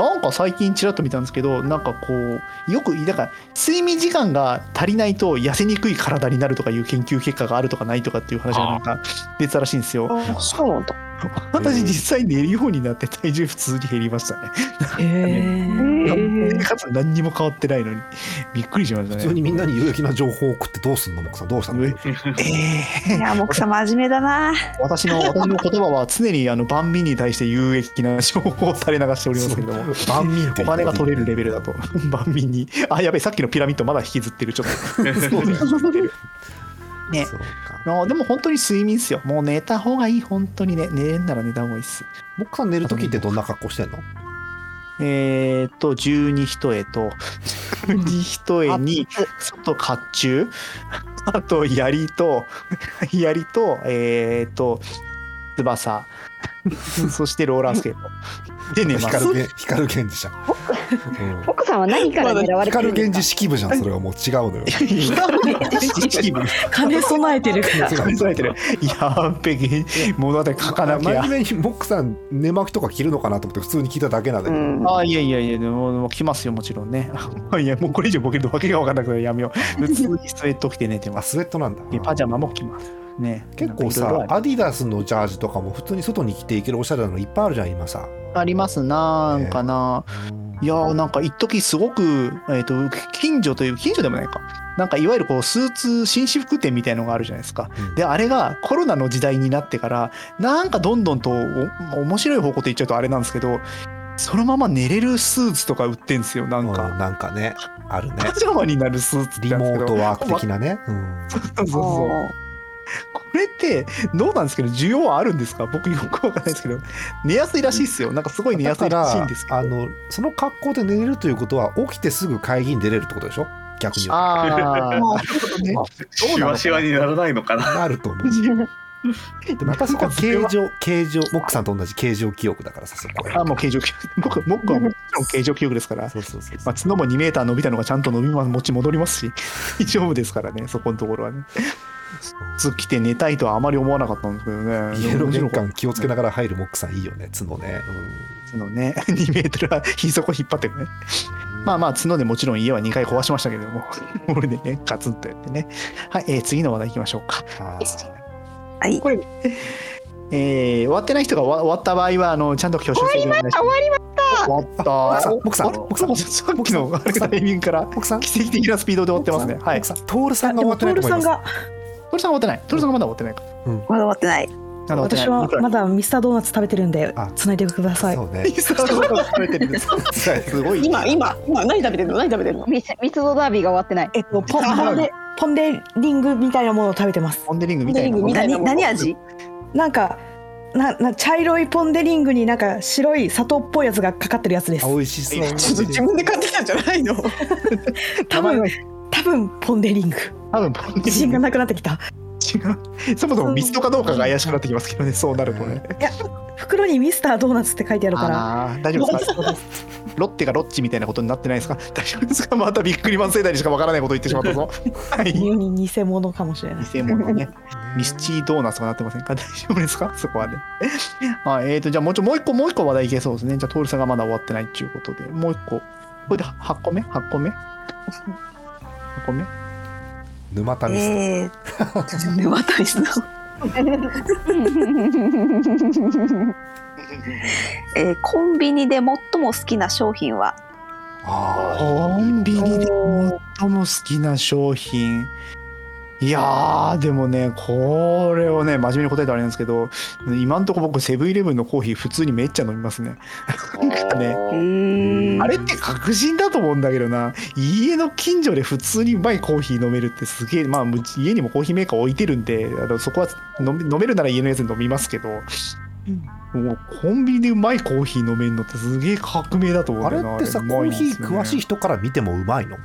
なんか最近ちらっと見たんですけどなんかこうよくだから睡眠時間が足りないと痩せにくい体になるとかいう研究結果があるとかないとかっていう話がなんか出てたらしいんですよ。あそうなんだ 私実際寝るようになって体重普通に減りましたね。へえかつ何にも変わってないのに。びっくりしましたね。普通にみんなに有益な情報を送ってどうすんのモクさん。どうしたの？ええいやもくさん真面目だな。私の私の言葉は常にあの万民に対して有益な情報を垂れ流しておりますけれども万民お金が取れるレベルだと万民に。あやべえさっきのピラミッドまだ引きずってる。ちょっとね。そうか。あでも本当に睡眠っすよ。もう寝た方がいい本当にね。寝れんなら寝た方がいいっす。モクさん寝る時ってどんな格好してんの？えー、っと十二一重と十二一重に外甲冑？あと槍と 槍とえー、っと翼。そしてローラースケートで寝ます？光源光源氏じゃん、うん奥さんは何から狙われてる光んですか？源氏式部じゃんそれはもう違うのよ。金備えてる。から考えてる。やっべえ物語書かなきゃ。真面目にモクさん寝巻きとか着るのかなと思って普通に聞いただけなんだけど、うん。あいやいやいやでももう来ますよもちろんね。いやもうこれ以上ボケるとわけが分からなくなる。やめよう。普通にスウェット着て寝てあます。スウェットなんだ。でパジャマも着ますね。結構さアディダスのジャージとかも普通に外に着ていけるおしゃれなのいっぱいあるじゃん今さ、あります。なんかな、いやーなんか一時すごく、えー、と近所という近所でもないか。なんかいわゆるこうスーツ紳士服店みたいのがあるじゃないですか、うん。であれがコロナの時代になってからなんかどんどんとお面白い方向で言っちゃうとあれなんですけどそのまま寝れるスーツとか売ってんですよなんうんか、なんかねあるね。パジャマになるスーツってリモートワーク的なね、うん、そうそうそうこれってどうなんですけど需要はあるんですか？僕よくわかんないですけど。寝やすいらしいですよ。なんかすごい寝やすいらしいんですけど。あのその格好で寝れるということは起きてすぐ会議に出れるってことでしょ？逆に言うあ あ、なるほどね。シワシワにならないのかとな。なると思う でもやっぱそこは形状形状モックさんと同じ形状記憶だからさそこはあ、もう形状記憶。僕、僕はもちろん形状記憶ですから。そうそうそうまあ、角も2メーター伸びたのがちゃんと伸びます、持ち戻りますし、大丈夫ですからね、そこのところはね。靴着て寝たいとはあまり思わなかったんですけどね。家の玄もちろん関気をつけながら入るモックさんいいよね角ね、角ね、2メートルはひ底引っ張ってくね。まあまあ、角でもちろん家は2回壊しましたけれども、これでね、ガツンとやってね。はい、えー次の話題行きましょうか。あはいこれ、えー終わってない人が終わ終わった場合は、あのちゃんと挙手制でお願いします。終わりました。終わった。モクさんモクさんモクさんさっきのあれタイミングからモクさん？奇跡的なスピードで終わってますね。はい。モクさんトールさんがで終わってないともトールさん思いますがトルさんは終わってない。トルさんがまだ終わってないか。まだ終わってない私は。まだミスタードーナツ食べてるんであ。繋いでください。そうね。いくら食べてるんです。か。すごい。今今今何食べてるの？何食べてるの？ミス密度ダービーが終わってない。えっとポンポンデポンデリングみたいなものを食べてます。ポンデリングみたいなもの。何何味？なんかなな茶色いポンデリングになんか白い砂糖っぽいやつがかかってるやつです。あ美味しそう。ちょっと自分で買ってきたんじゃないの？多分多分ポン・デ・リング。多分ポンデリング。自信がなくなってきた違う。そもそもミストかどうかが怪しくなってきますけどね。そう。なるとね。袋にミスタードーナツって書いてあるから。大丈夫ですか？ロッテがロッチみたいなことになってないですか？大丈夫ですか？またビックリマン世代にしかわからないこと言ってしまったぞ。はいに偽物かもしれない。偽物ね。ミスチードーナツとかなってませんか？大丈夫ですか？そこはね。はい、えーと、じゃあもうちょ、もう一個、もう一個話題いけそうですね。じゃあ、トールさんがまだ終わってないっていうことで、もう一個。これで8個目 ?8 個目 ?8 個目？沼田ミスえー、沼谷さん。えーコンビニで最も好きな商品は？あコンビニで最も好きな商品。いやー、でもね、これをね、真面目に答えたらあれなんですけど、今んとこ僕、セブンイレブンのコーヒー、普通にめっちゃ飲みますね。なんかね、あれって確信だと思うんだけどな。家の近所で普通にうまいコーヒー飲めるってすげえまあむ家にもコーヒーメーカー置いてるんであのそこは飲めるなら家のやつで飲みますけど、もうコンビニでうまいコーヒー飲めるのってすげえ革命だと思うんあれだよな。ってさコーヒー詳しい人から見てもうまいの？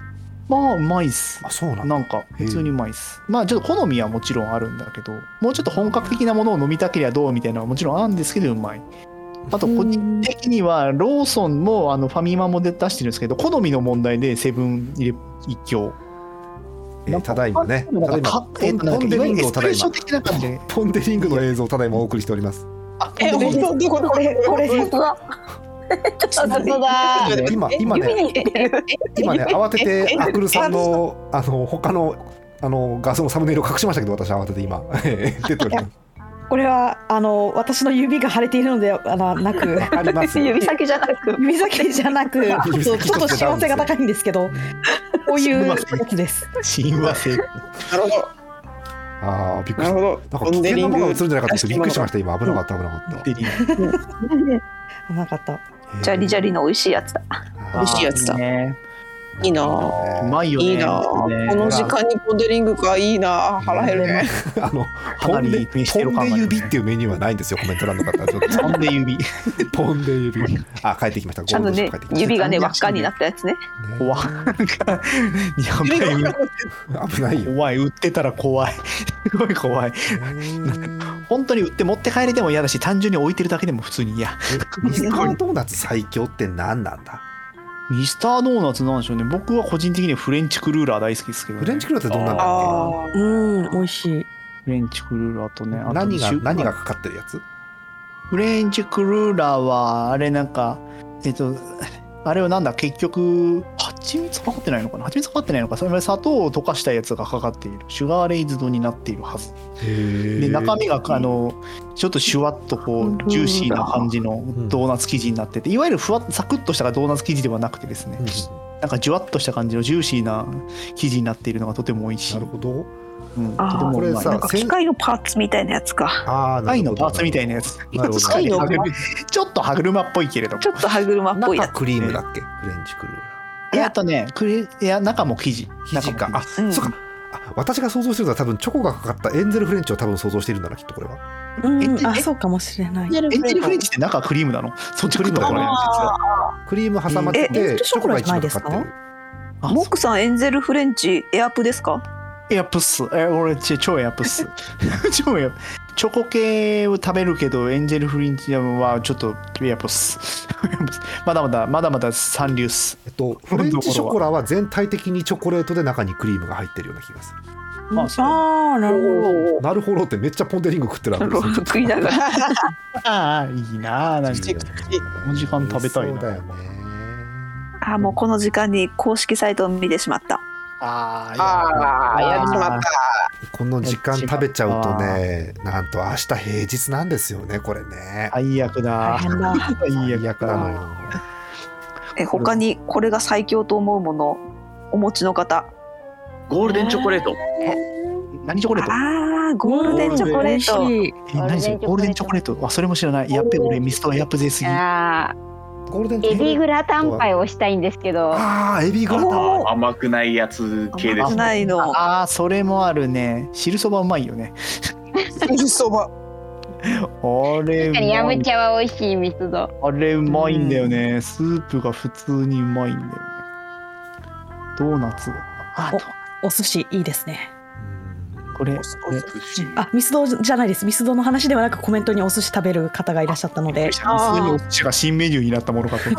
まあうまいっす。あそうなんだ。なんか普通にうまいっす。まあちょっと好みはもちろんあるんだけどもうちょっと本格的なものを飲みたければどうみたいなのはもちろんあるんですけどうまい。あと個人的にはローソンもあのファミマも出出してるんですけど好みの問題でセブン一強。えーただいまね。ただポンデリングをただいま。ポンデリングの映像をただいまお送りしております。え本当どこどここれこれ本当だ今今ね今ね慌ててアクルさんのあの他のあの画像のサムネイルを隠しましたけど私は慌てて今出ておりますこれはあの私の指が腫れているのではなくあります指先じゃなく指先じゃなくちょっと幸せが高いんですけどこういうやつです親和性なるほどああびっくりしたなるほどなんか危険なものが映るんじゃないかってびっくりしました今危なかった危なかったデリンなかったジャリジャリの美味しいやつだ。美味しいやつだ。いいねいいな。うまいよね。いいな。こねの時間にポンデリングか。いいな。腹減るね。あのかなンデポンデ指っていうメニューはないんですよコメント欄の方。ちょっとポンデ指。ポンデ指。あ帰ってきました。ちゃんとねゴールドショー帰ってきました。指がね輪っかになったやつね。ね怖いやばい危ない。よ怖い。売ってたら怖い。すごい怖い。本当に売って持って帰れても嫌だし単純に置いてるだけでも普通に嫌。えミスタードーナツ最強って何なんだ？ミスタードーナツなんでしょうね。僕は個人的にはフレンチクルーラー大好きですけど、ね、フレンチクルーラーってどんなんだっあうん美味しい。フレンチクルーラーとねあとけ何が何がかかってるやつ？フレンチクルーラーはあれなんかえっとあれはなんだ結局蜂蜜かかってないのかな？蜂蜜かかってないのか？それ砂糖を溶かしたやつがかかっている。シュガーレイズドになっているはず。でで中身があのちょっとシュワッとこうジューシーな感じのドーナツ生地になってていわゆるふわっサクッとしたドーナツ生地ではなくてですねなんかジュワッとした感じのジューシーな生地になっているのがとても美味しい。なるほどうん、あこれさなんか機械のパーツみたいなやつか。ああなるほど。貝のパーツみたいなやつ。なるほど。確かに歯車ちょっと歯車っぽいけれども。ちょっと歯車っぽいや中クリームだっけ？フレンチクルー。ラいや。あとねクリいや中も生地。ー生地。かあ中も生地うん。そっか。あ私が想像してるのは多分チョコがかかったエンゼルフレンチを多分想像しているんだなきっとこれは。うん。ええあそうかもしれない。エンジェルフレンチって中クリームなの？そっちクリーム。だからねクリーム挟まってえてえチョコが一番かかってるあモックさんエンゼルフレンチエアプですか？エアプッス。え俺ち超エアプッス。超エアチョコ系を食べるけどエンジェルフレンチはちょっとエアプッス。まだまだまだまだ三流っす。えっとフレンチショコラは全体的にチョコレートで中にクリームが入ってるような気がする。あそう。ああなるほど。なるほどってめっちゃポンデリング食ってるわけ。ロです食いながらああいいなあなんか。この時間食べたいな。そうだよね。あもうこの時間に公式サイトを見てしまったあーあーやってしまった。この時間食べちゃうとねなんと明日平日なんですよねこれね。最悪だ。最悪なのよ。え他にこれが最強と思うものお持ちの方。ゴールデンチョコレート。何チョコレート？あーゴールデンチョコレート。何それ？ゴールデンチョコレート。あそれも知らない。やっべ俺ミストがやっぷぜすぎ。あゴールデンーエビグラタンパイをしたいんですけど。ああエビグラタンおー甘くないやつ系です甘くないの。ああそれもあるね。汁そばうまいよね。汁そば。あれ確かにヤムいチャは美味しいミスド。あれうまいんだよね。スープが普通にうまいんだよね。ドーナツ。あお寿司いいですねこれ、あミスドじゃないです。ミスドの話ではなくコメントにお寿司食べる方がいらっしゃったので。普通にお寿司が新メニューになったものかと。い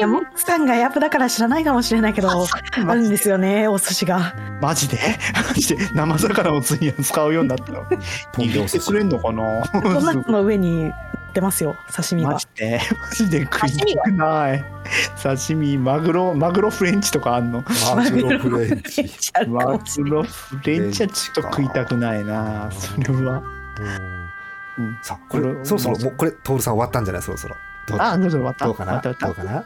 やモックさんがヤップだから知らないかもしれないけどあるんですよねお寿司が。マジで？マジで？生魚をついに使うようになったの？握ってくれんのかな？ドーナツの上に乗ってますよ刺身がマジで？マジで食いたくない。刺身、マグロ、マグロフレンチとかあんの？マグロフレンチマグロフレンチはちょっと食いたくないな。それは。うん。さあこれそろそろもうこれ徹さん終わったんじゃない？そろそろ。どう？あ、どうぞ終わった。どうかな？終わったどうかな？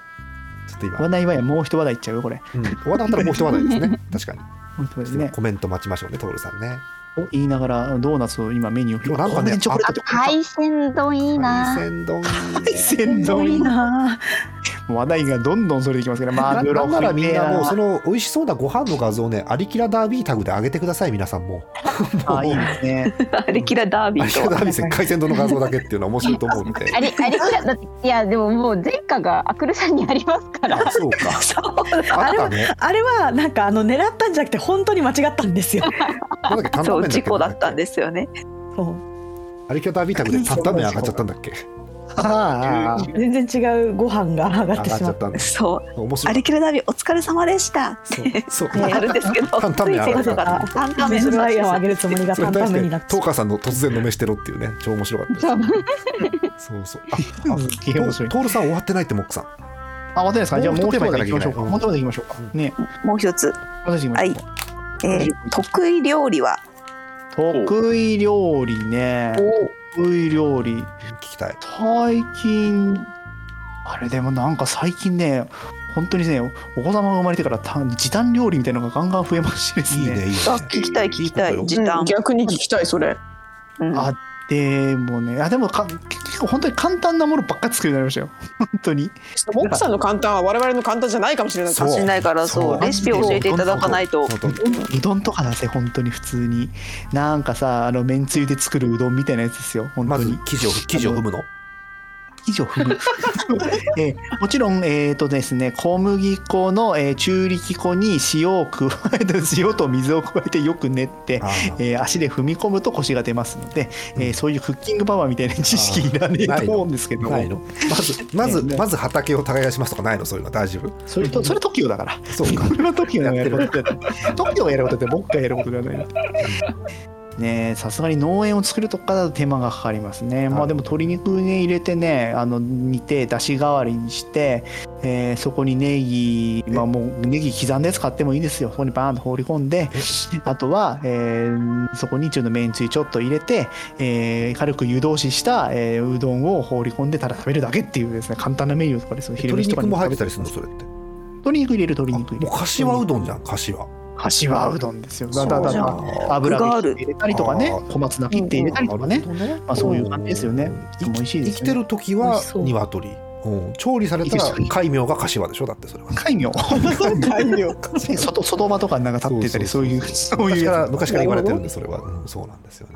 ちょっと今。話題はやもう一話題いっちゃうよ、これ。うん。終わったらもう一話題ですね。確かに。もう一話題ね。コメント待ちましょうね徹さんねと言いながら、ドーナツを今メニューを今なんか海鮮丼いいな。海鮮丼海鮮丼いいな話題がどんどんそれていきますから、マグロななんならみんなもうそのの美味しそうなご飯の画像をねアリキラダービータグで上げてください皆さんも。あいいですね。あれキラダービアリキラダービー戦海鮮丼の画像だけっていうのは面白いと思うのであれあれだっていやでももう前科がアクルさんにありますから。あそうか。あったね。あれはなんかあの狙ったんじゃなくて本当に間違ったんですよ。そう事故だったんでですよね。そう。アリキラダービータグで担々麺上がっちゃったんだっけああ、全然違うご飯が上が上がってしまったそう。あれキラダービーお疲れ様でした。そう。そう。やるんですけど担々麺上がったた担々麺水のワイヤーを上げるつもりがに対して。担々麺になっちゃトーカーさんの突然の飯テロっていうね。超面白かった。ですそうそう。ああトールさん終わってないってモックさん。あ、待ってないですか？じゃあもう一話もう一テーマ題いきましょうか。もう一きましょうか。ね、もう一つ、私行きましょうか。えー得意料理は？得意料理ね。得意料理。聞きたい。最近、あれでもなんか最近ね、本当にね、お子様が生まれてからた時短料理みたいなのがガンガン増えましてですね。いいねいいね。あ聞きたい聞きたい時短。うん逆に聞きたいそれ。うん。あでもね、あでもか結構本当に簡単なものばっかり作るようになりましたよ。本当に。モックさんの簡単は我々の簡単じゃないかもしれないそうしないからそうそうレシピを教えていただかないとそうどんとかだぜ、本当に普通に。なんかさ、あの、めんつゆで作るうどんみたいなやつですよ、本まず当に。生地を生地を踏むの？生地を踏む。えーもちろん、えーとですね、小麦粉の、えー中力粉に塩を加えて、塩と水を加えてよく練って、えー足で踏み込むとコシが出ますので、えーそういうクッキングパワーみたいな知識いらねえと思うんですけどまず まずまず畑を耕しますとかないの？そういうの大丈夫？それとそれ TOKIO だから。そうか。これは TOKIO がやることだ TOKIO がやることって僕がやることではない。ねえさすがに農園を作るとかだと手間がかかりますね。まあでも鶏肉ね入れてねあの煮てだし代わりにして、えーそこにネギまあもうネギ刻んだやつ買ってもいいですよ。そこにバーンと放り込んであとは、えーそこにちょっとめんつゆちょっと入れて、えー軽く湯通しした、えーうどんを放り込んでただ食べるだけっていうですね簡単なメニューとかですよ。昼鶏飯とかに肉も入ってたりするの？それって？鶏肉入れる鶏肉入れる。もう柏うどんじゃん柏柏うどんですよ。油具が入れたりとかね。小松菜切って入れたりとかね、まあそういう感じですよね。うん美味しいですよね。生きてる時美は鶏。うん。調理されたら戒名が柏でしょだってそれは。海名。大量 外外場とかになんか立ってたりそういうそういう昔からや昔から言われてるんでそれは、うんそうなんですよね。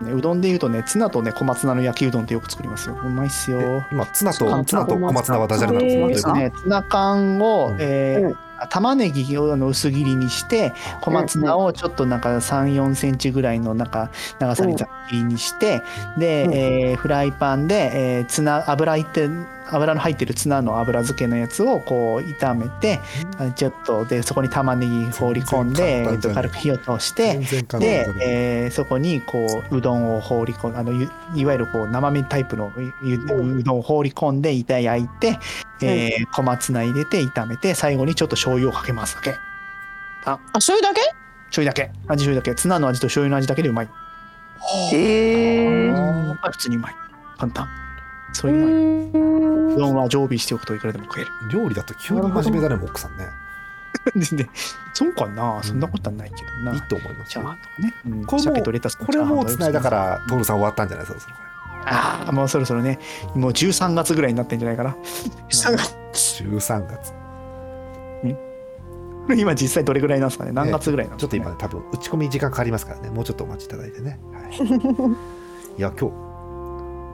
つねうどんでいうとねツナとね小松菜の焼きうどんってよく作りますよ。うまいっすよ。え今ツナとツナと小松菜はダジャレなんですね。ツナ缶を、うん。えーうん玉ねぎをあの薄切りにして小松菜をちょっとなんか3 4センチぐらいのなんか長さにざっくりにして、で、うん。えーフライパンで、えーツナ油いって油の入ってるツナの油漬けのやつをこう炒めて、あちょっとでそこに玉ねぎ放り込んで、えー、と軽く火を通してでえーそこにこううどんを放り込んあのゆいわゆるこう生麺タイプのゆうどんを放り込んでいた焼いて、えー小松菜入れて炒めて最後にちょっと醤油をかけますだけ。あ。醤油だけ？醤油だけ。味醤油だけ。ツナの味と醤油の味だけでうまい。へえ普通にうまい。簡単。そうい。うのうどんは常備しておくといくらでも食える。料理だと急に真面目だねモックさんね。でそうかな。そんなことはないけどな、いいと思いますチャーハンとかね、うん。これも鮭とレタスのこれもうつないだからトールさん終わったんじゃない？そろそろああもうそろそろねもう13月ぐらいになってんじゃないかな。3月。13月。今実際どれぐらいなんですかね？何月ぐらいなんちょっとですか、ね今多分打ち込み時間かかりますからね。もうちょっとお待ちいただいてね、はい、いや今日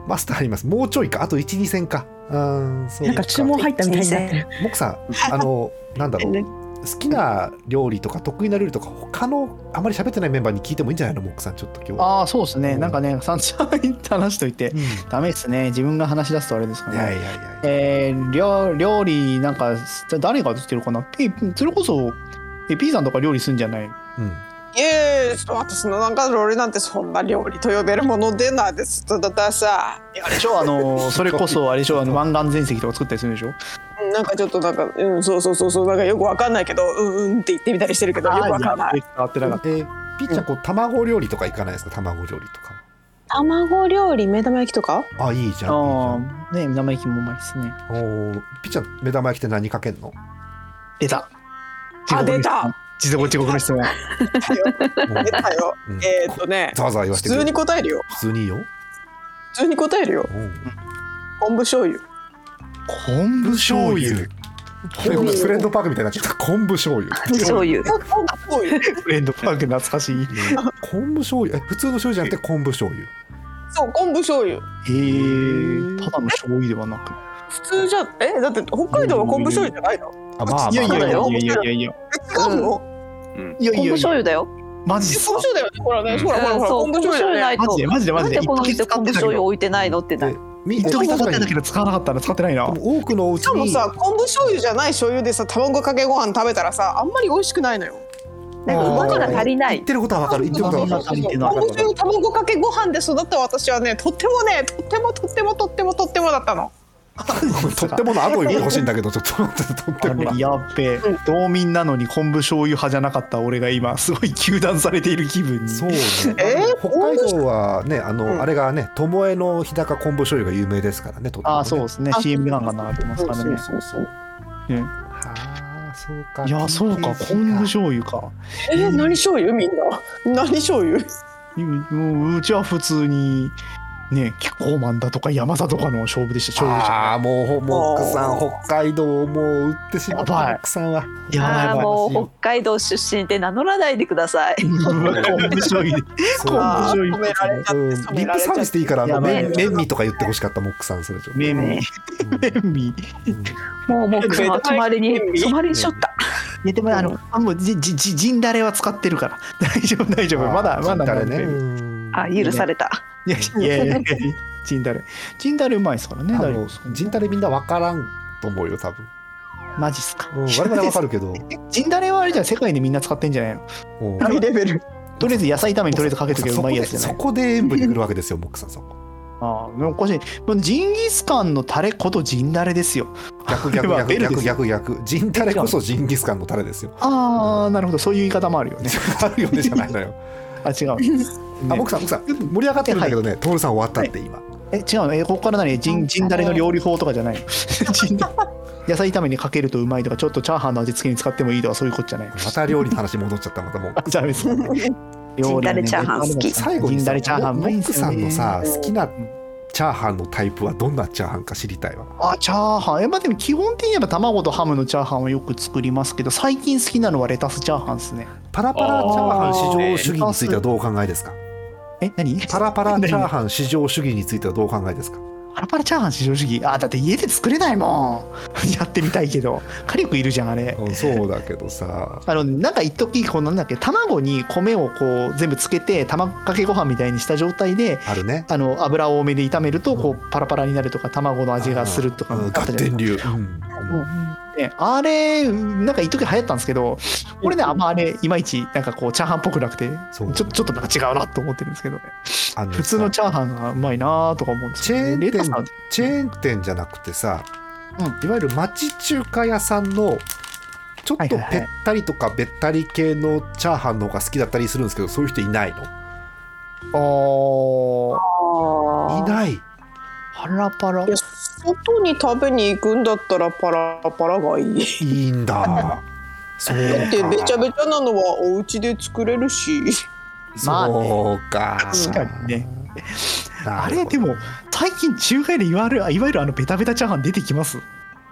マスターあります。もうちょいか。あと12戦か。うんそうなんか注文入ったみたいになってる。モックさんあのなんだろう 好きな料理とか得意な料理とか他のあまり喋ってないメンバーに聞いてもいいんじゃないのモックさんちょっと今日は。ああそうですね。なんかねサンシャインって話しといてうん、いダメですね自分が話し出すとあれですかね。やいやいやいや。えー、料料理なんか誰がしてるかな？ピそれこそえ P さんとか料理すんじゃない？うん。いえ私のなんか料理なんてそんな料理と呼べるものでないです。ただださ。あれでしょ？あのそれこそあれでしょ？あの 湾岸全席とか作ったりするでしょ？うんなんかちょっとなんかうんそうそうそうそうなんかよくわかんないけどうんうんって言ってみたりしてるけどよくわかんない。変わってなかっえーピッチャーこう卵料理とか行かないですか？卵料理とか。卵料理目玉焼きとか？あいいじゃんいいじたゃん。ああね生意気もうまいですね。おーピッチャー目玉焼きって何かけんの？出た。あ出た。地獄地獄の質問。うん出たよ。うん。えーっとねざわざわ言わせて普通に答えるよ。普通にいいよ。普通に答えるよ。うん。昆布醤油昆布醤油。フレンドパークみたいになっちゃった。昆布醤油。醤油。昆布醤油。フレンドパーク懐かしい。昆布醤油。え普通の醤油じゃなくて昆布醤油。そう昆布醤油。えー、ただの醤油ではなく。普通じゃえだって北海道は昆布醤油じゃないの？あまあまあいやいやいやいや。いやいや昆布いやいやいや。醤油だよ。マジ昆布醤油だよね。ほらねほらほらほらそう。昆布醤油ないと。マジでマジで。マジでなんで。この店昆布醤油置いてないの？ってなでる。み一時使確かにってたけど使わなかったら使ってないな多くのお家しかもにさ昆布醤油じゃない醤油でさ卵かけご飯食べたらさあんまり美味しくないのよ。なんかうまみが足りない。言っ。てることはわかる。言ってることはわかる。足りてない。昆布醤油卵かけご飯で育った私はねとってもねとってもとってもとってもとってもだったの とってもの後言ってほしいんだけどちょっと待ってとってもやっべえ。道民なのに昆布醤油派じゃなかった俺が今すごい糾弾されている気分に。そうね、え？ー北海道はねあの、うん。あれがね巴の日高昆布醤油が有名ですからねとってもね。ああそうですね。あ CM なんかなってますからねそうそうそう。ね。はあそうか。いやそうか。昆布醤油か。えー、何醤油みんな？何醤油？ううちは普通にねキッコーマンだとか山田とかの勝負でした。勝負でした。ああもうもう奥さん北海道をもう売ってしまった奥さんは。いやもう北海道出身で名乗らないでください。うわ昆布醤油でそう。昆布醤油止められちゃうん。って止リップサービスでいいから麺麺味とか言ってほしかったモックさんそれちょっと麺味ね麺味もうもう熊は泊まりに泊まりにしちゃった。いやでもあのあもうじじじジンダレは使ってるから。大丈夫大丈夫。まだまだ誰ねねうんあ許された。いやいやいやいやジンダレジンダレうまいですからねあの大丈夫ジンタレみんなわからんと思うよ多分、マジっすかうん、我々はわかるけどジンダレはあれじゃん世界でみんな使ってんじゃないのハイレベルとりあえず野菜炒めにとりあえずかけとけばうまいやつじゃないそこでそこで塩分に来るわけですよモックさんそこああおかしいジンギスカンのタレことジンダレですよ逆逆逆逆逆逆ジンタレこそジンギスカンのタレですよああなるほどそういう言い方もあるよねあるよねじゃないのよあ違う、あモックさんモックさん。盛り上がってるんだけどねトールさん終わったって今。え違うの？えここから何？ジンジンダレの料理法とかじゃないの？野菜炒めにかけるとうまいとかちょっとチャーハンの味付けに使ってもいいとかそういうことじゃない。また料理の話戻っちゃったまたもう。あダメですジンダレチャーハン好き。最後にさジンダレチャーハンうモックまいんですよね。さんのさ好きなチャーハンのタイプはどんなチャーハンか知りたいわ。あチャーハン。えまあでも基本的には卵とハムのチャーハンはよく作りますけど最近好きなのはレタスチャーハンですね。パラパラチャーハン至上主義についてはどうお考えですか？え何？パラパラチャーハン 至上主義についてはどうお考えですか？パラパラチャーハン至上主義あだって家で作れないもん。やってみたいけど。火力いるじゃんあれ。うんそうだけどさ。あのなんか一時こうなんだっけ卵に米をこう全部つけて卵かけご飯みたいにした状態であるね。あの油多めで炒めるとこうパラパラになるとか卵の味がするとかあうんったじゃないですかガッテン流うんね、あれなんか一時流行ったんですけど俺ねあんまあれいまいちなんかこうチャーハンっぽくなくてそう。ちょちょっとなんか違うなと思ってるんですけど。ねあのさ。普通のチャーハンがうまいなとか思うんですチェーン店チェーン店じゃなくてさ、うん。いわゆる町中華屋さんのちょっとぺったりとかべったり系のチャーハンの方が好きだったりするんですけどそういう人いないの？あいない。パラ。パラ外に食べに行くんだったらパラパラがいい。いいんだ。そうだってべちゃかべちゃなのはお家で作れるし。まあね。そうか。確かにね。あれでも最近中華屋でいわゆるいわゆるあのベタベタチャーハン出てきます？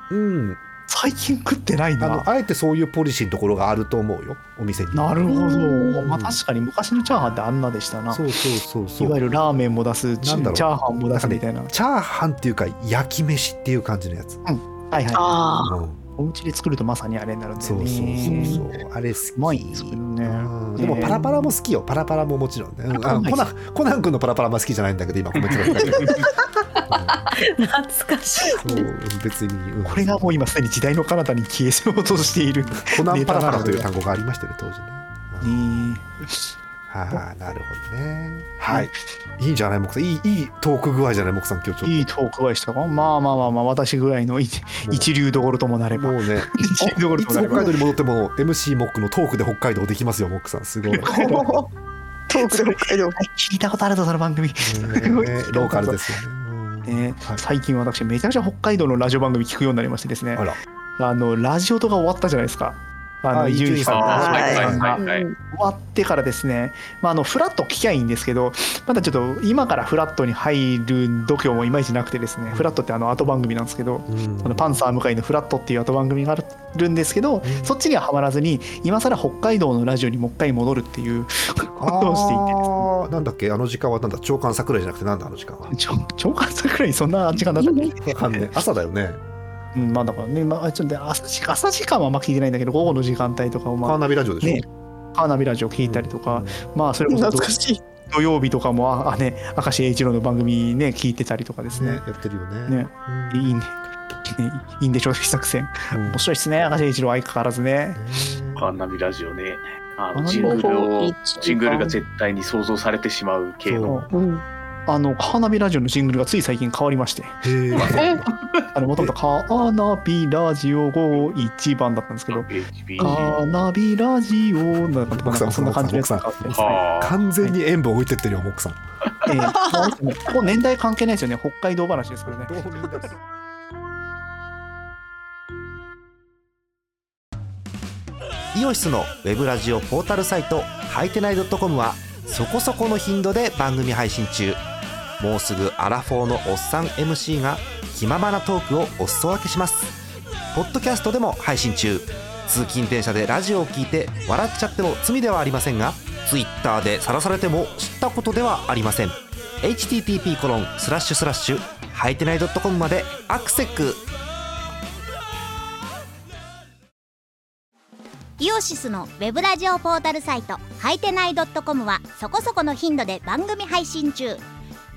うん最近食ってないあなのあえてそういうポリシーのところがあると思うよ。お店に。なるほど。うん。まあ確かに昔のチャーハンってあんなでしたな。そうそうそうそいうわゆるラーメンも出すチなんだろう。チャーハンも出すみたいな。チャーハンっていうか焼き飯っていう感じのやつ、はいはい。ああ。うんお家で作るとまさにあれになるんだよそうそうねそうそう。あれ好きですけどねうん。でもねパラパラも好きよ。パラパラももちろんね。うんコナンコナン君のパラパラも好きじゃないんだけど今コメントが書いてある懐かしい。そう別に、うん。これがもう今すでに時代の彼方に消えようとしている。コナンパラパラという単語がありましたよね当時ね。うん。ねはあなるほどね。はい。いいんじゃない木さん。いいいいトーク具合じゃない木さん今日ちょっと。いいトークがしたか？まあまあまあまあ私ぐらいの一一流どころともなれば。もうね 一流どころいともなれば。つ北海道に戻っても MC モックのトークで北海道できますよモックさん。すごい、ね、トークで北海道。聞いたことあるぞその番組。ローカルですよね。うん。ねはい。最近私めちゃくちゃ北海道のラジオ番組聞くようになりましてですね。あのラジオとか終わったじゃないですかあのあ伊集院さんのあーはいはいがはいはい。終わってからですね、まあ、あのフラット聞きゃいいんですけどまだちょっと今からフラットに入る度胸もいまいちなくてですねフラットってあの後番組なんですけどうん。あのパンサー向井のフラットっていう後番組があるんですけど、そっちにはハマらずに今更北海道のラジオにもう一回戻るっていうことをしていてですね。なんだっけ？あの時間はなんだ？長官桜井じゃなくてなんだ？あの時間は。長官桜井？そんな時間だったっけ？わかんねえ。朝だよねうん、まあだからね、まあ、ちょっと朝時朝時間はあんま聞いてないんだけど午後の時間帯とかをまあカーナビラジオでしょ、ねカーナビラジオ聞いたりとか、まあそれこそ懐かしい。土曜日とかもああね明石栄一郎の番組ね聞いてたりとかですね。ねやってるよね。ね。うん。いいね。ねいいんでしょう作戦。うん。面白いですね明石栄一郎相変わらずね。カーナビラジオね。あのジングルをジングルが絶対に想像されてしまう系の。あのカーナビラジオのジングルがつい最近変わりまして。あのもともとカーナビラジオ51番だったんですけど。カーナビラジオ。なんかそんな感じのやつが変わってますね。はあ。完全に塩分置いてってるよモックさん。ええまあでもここ年代関係ないですよね。北海道話ですからね。イオシスのウェブラジオポータルサイトはいてない .com はそこそこの頻度で番組配信中もうすぐアラフォーのおっさん MC が気ままなトークをお裾分けします。ポッドキャストでも配信中。通勤電車でラジオを聞いて笑っちゃっても罪ではありませんが Twitter で晒されても知ったことではありません。http コロンスラッシュスラッシュはいてない .com までアクセックイオシスのウェブラジオポータルサイトはいてない .com はそこそこの頻度で番組配信中。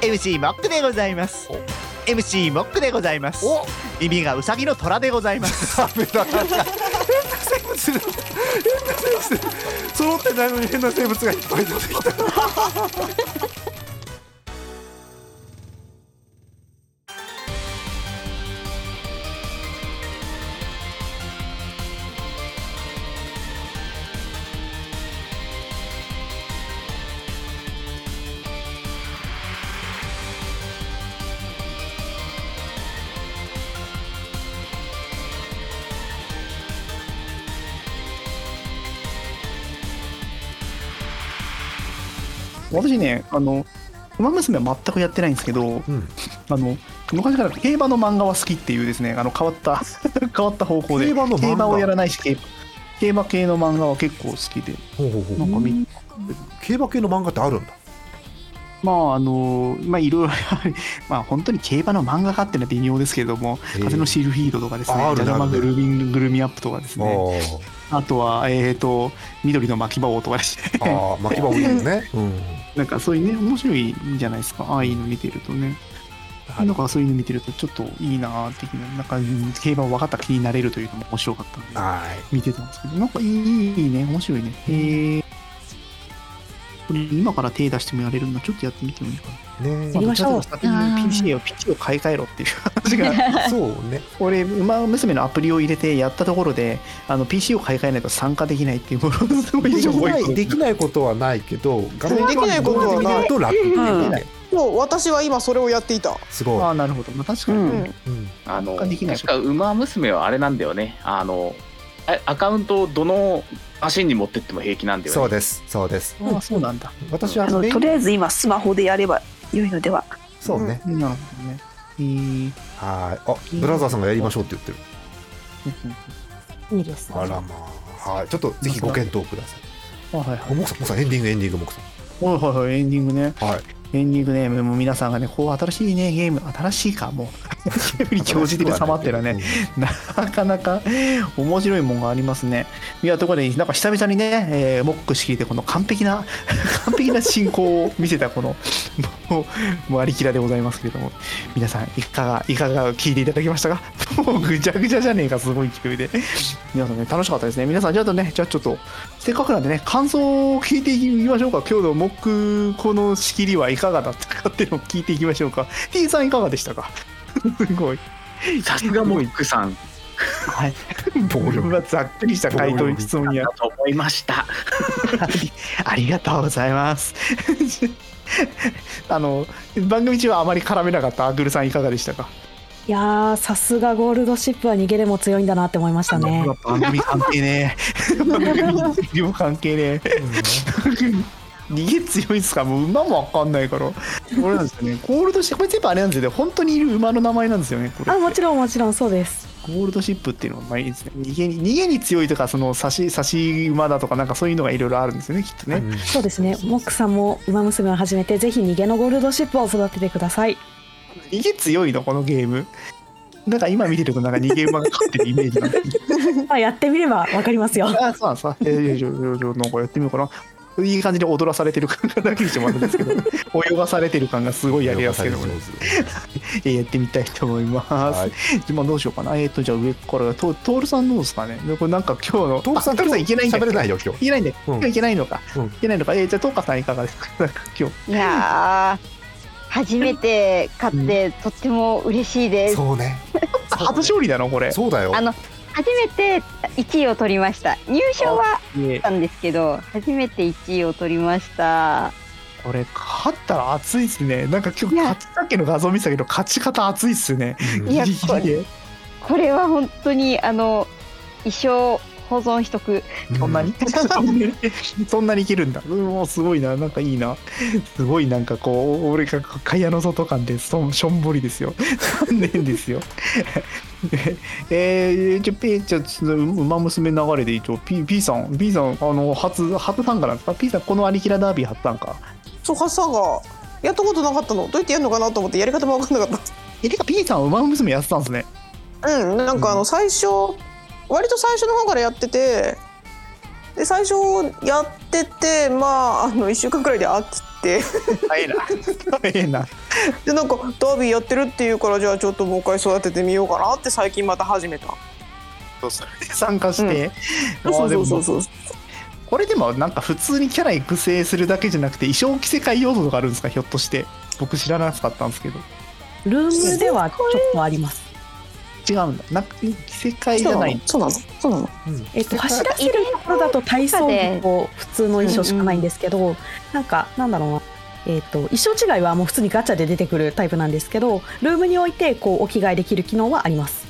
MC モックでございます。MC モックでございます。耳がウサギの虎でございます。ダメだ変な生物。変な生物。揃ってないのに変な生物がいっぱい出てきた私ねあの「ウマ娘」は全くやってないんですけど、ん。あの昔から競馬の漫画は好きっていうですねあの変わった 変わった方向で競馬の漫画？をやらないし競競馬系の漫画は結構好きで。ほうほうほう。なんかみ競馬系の漫画ってあるんだまああのまあいろいろ まあ本当に競馬の漫画家っていうのは微妙ですけれども「へえ。風のシルフィード」とかですねああ「ジャマグルミングルミアップ」とかですね。ああ。とはえっ、と「緑の巻き場王」とかですね。ああ巻き場多いよね。うん。なんかそういうね面白いんじゃないですか。ああいうの見てるとね。なんかそういうの見てるとちょっといいなー的ななんかうん競馬を分かった気になれるというのも面白かったんではい。見てたんですけどなんかいいいいね面白いね。へえこれ今から手出してもやれるのちょっとやってみてもいいかな。ねやりましょう。まあ先に PC を PC を買い替えろっていう 話がそうね。俺馬娘のアプリを入れてやったところであの PC を買い替えないと参加できないっていうものすごいでき情報ないできないことはないけど画面できないことはない動画で見ると楽ってい。うねそう私は今それをやっていた。すごい。ああなるほど、まあ、確かに、ねうん。あの確か馬娘はあれなんだよね。あのえアカウントをどのマシンに持ってっても平気なんだよね。そうです。そうです。あそうなんだ。私はあのとりあえず今スマホでやれば良いのでは。そうね、なるほどね。えーはい。あブラザーさんがやりましょうって言ってる。いいですね。あらまあ。はい。ちょっとぜひご検討ください。あはいはい。おもくさんもくさんエンディングエンディングもくさん。はいはいはい。エンディングね。はい。エンディングね。もう皆さんがねこう新しいねゲーム新しいかもうゲームに興じてる様ってのはね。なかなか面白いもんがありますね。いやところでなんか久々にね、えーモック式でこの完璧な 完璧な進行を見せたこの もうもうありきらでございますけれども。皆さんいかがいかが聞いていただきましたか？もうぐちゃぐちゃじゃねえかすごい勢いで。皆さんね楽しかったですね。皆さんじゃあとねじゃあちょっとせっかくなんでね感想を聞いていきましょうか。今日のモックこの仕切りはいかがだったかっていうのを聞いていきましょうか。T さんいかがでしたか？すごいさすがモックさんはい。僕はざっくりした回答に質問やだと思いましたありありがとうございます。あの番組中はあまり絡めなかったアグルさんいかがでしたか？いやーさすがゴールドシップは逃げでも強いんだなって思いましたね番組関係ねえ。番組も関係ねえ。逃げ強いっすか？もう馬もわかんないから。これなんですよね。ゴールドシップこれ全部あれなんですよね。本当にいる馬の名前なんですよねこれ。あもちろんもちろんそうです。ゴールドシップっていうのはまあいいですね。逃げに逃げに強いとかその差し差し馬だとかなんかそういうのがいろいろあるんですよねきっとね、そうですね。モックさんも馬娘を始めてぜひ逃げのゴールドシップを育ててください。逃げ強いの？このゲーム。なんか今見てるとなんか逃げ馬が勝ってるイメージなんで あやってみればわかりますよ。あそうなんです。かえー、じゃあじゃあなんかやってみようかないい感じで踊らされてる感がだけにしてもらうんですけど 泳がされてる感がすごいやりやすいけども、ね、えーやってみたいと思います、はい。まあどうしようかな。えっ、とじゃあ上からとトールさんどうですかね？でこれなんか今日のトールさんあトールさんいけないんだ喋れないよ今日。いけないんで、うん。今日いけないのか、うん。いけないのか。えー、じゃあトーカさんいかがですか？なんか今日。いやー初めて買ってとっても嬉しいです。そうね。初勝利だなこれ。そうだよ。あの初めて1位を取りました。入賞はえあったんですけど、初めて1位を取りました。これ勝ったら熱いっすねなんか今日勝ちさっきの画像見てたけど勝ち方熱いっすねうんいやギリギリでこれは本当にあの一生保存しとく。そんなに そんなにいけるんだ。うんもうすごいな。なんかいいな。すごいなんかこう、俺が蚊帳の外感でそしょんぼりですよ。残念ですよ。えー、じゃあ、P、じゃあ、ちょっと馬娘流れで一応、P, P さん、P さん、あの、初、初参加なんですか ?P さん、このアリキラダービー初参加。そうハッサンがやったことなかったの？どうやってやるのかなと思ってやり方も分かんなかっ え、てか P さん、馬娘やってたんですね。たうんなんかあの最初割と最初の方からやっててで最初やっててまああの1週間くらいで飽きて。早いな。早いな。でなんかダービーやってるっていうからじゃあちょっともう一回育ててみようかなって最近また始めた。それで参加して。あーそうそうそうそう。これでもなんか普通にキャラ育成するだけじゃなくて衣装着せ替え要素とかあるんですか？ひょっとして。僕知らなかったんですけど。ルームではちょっとあります違うんだ。なんか着せ替えじゃない。そうなの。そうなの。えっと、走らせるところだと体操着と普通の衣装しかないんですけど、なんかなんだろうな、えっと衣装違いはもう普通にガチャで出てくるタイプなんですけどルームにおいてこうお着替えできる機能はあります。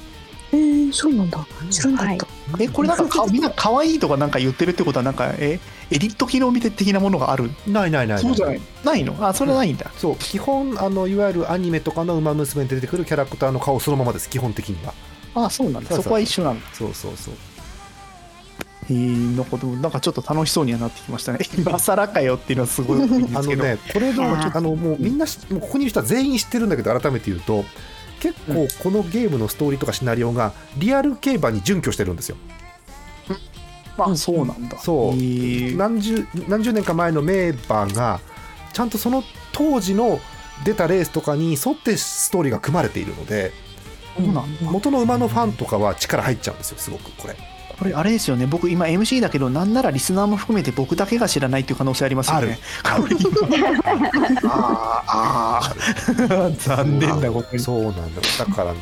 えー、そうなんだ。知らなかった、えこれなんかかみんな可愛いとかなんか言ってるってことはなんかえエディット機能みたい的なものがある？ないないないそうじゃない？ないの？あそれはないんだ、そう。基本あのいわゆるアニメとかの「ウマ娘」に出てくるキャラクターの顔そのままです基本的には。あそうなんだ。そうそう。そこは一緒なんだ。そうそうそう。えー、なんかでもなんかちょっと楽しそうにはなってきましたね。今更かよっていうのはすごいあのねこれのあのもうみんなしもうここにいる人は全員知ってるんだけど改めて言うと結構このゲームのストーリーとかシナリオがリアル競馬に準拠してるんですよまあそうなんだ。そう。えー。何十何十年か前の名馬がちゃんとその当時の出たレースとかに沿ってストーリーが組まれているのでそうなんだ。元の馬のファンとかは力入っちゃうんですよすごくこれ。これあれですよね。僕今 MC だけどなんならリスナーも含めて僕だけが知らないっていう可能性ありますよね。ある。あーあー残念だここに。そうなんだ。だからね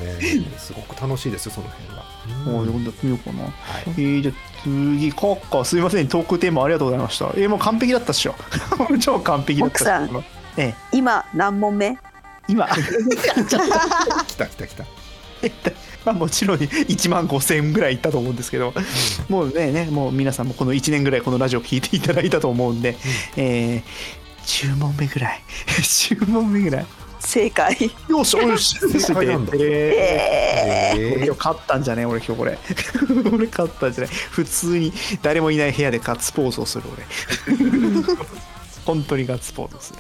すごく楽しいですよその辺は。もう読んでみようかな、はい。えー、じゃあ次カッカすいませんトークテーマありがとうございました。えー、もう完璧だったっしょ。超完璧だったっしょ。奥さんええ。今何問目？今。来た来た来た。まあもちろん1万5000円ぐらいいったと思うんですけど、もうねねもう皆さんもこの1年ぐらいこのラジオ聞いていただいたと思うんで、えー、10問目ぐらい。10問目ぐらい正解。よしよし正解なんだえー。え俺今日勝ったんじゃね？俺今日これ。俺勝ったんじゃない？普通に誰もいない部屋でガッツポーズをする俺。本当にガッツポーズをする。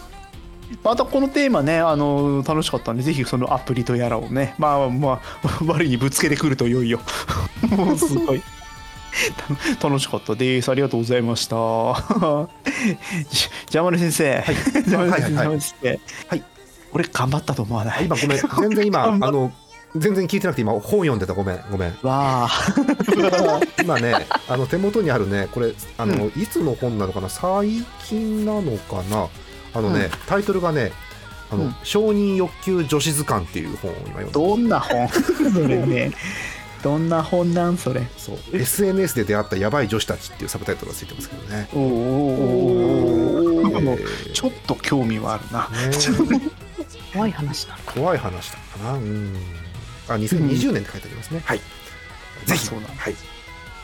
またこのテーマねあの楽しかったんでぜひそのアプリとやらをね。まあまあ我にぶつけてくるといよいよ。もうすごい。た楽しかった。ですありがとうございました。じじゃまる先生、じゃまる先生、はい。はい。はいじゃまる先生。はい俺頑張ったと思わない？今ごめん。全然今あの全然聞いてなくて今本読んでたごめんごめん。わあ。今ね あの手元にあるねこれあの、いつの本なのかな？最近なのかな？あのね、うん。タイトルがねあの、うん。承認欲求女子図鑑っていう本を今読んでどんな本？それね。どんな本なん？それ。そう。SNS で出会ったヤバい女子たちっていうサブタイトルがついてますけどね。おー。おー。おーおーちょっと興味はあるな、ね怖い話なの怖い話だかな。うん。あ2020年って書いてありますね、はい。ぜひ。そうなんだ。はい。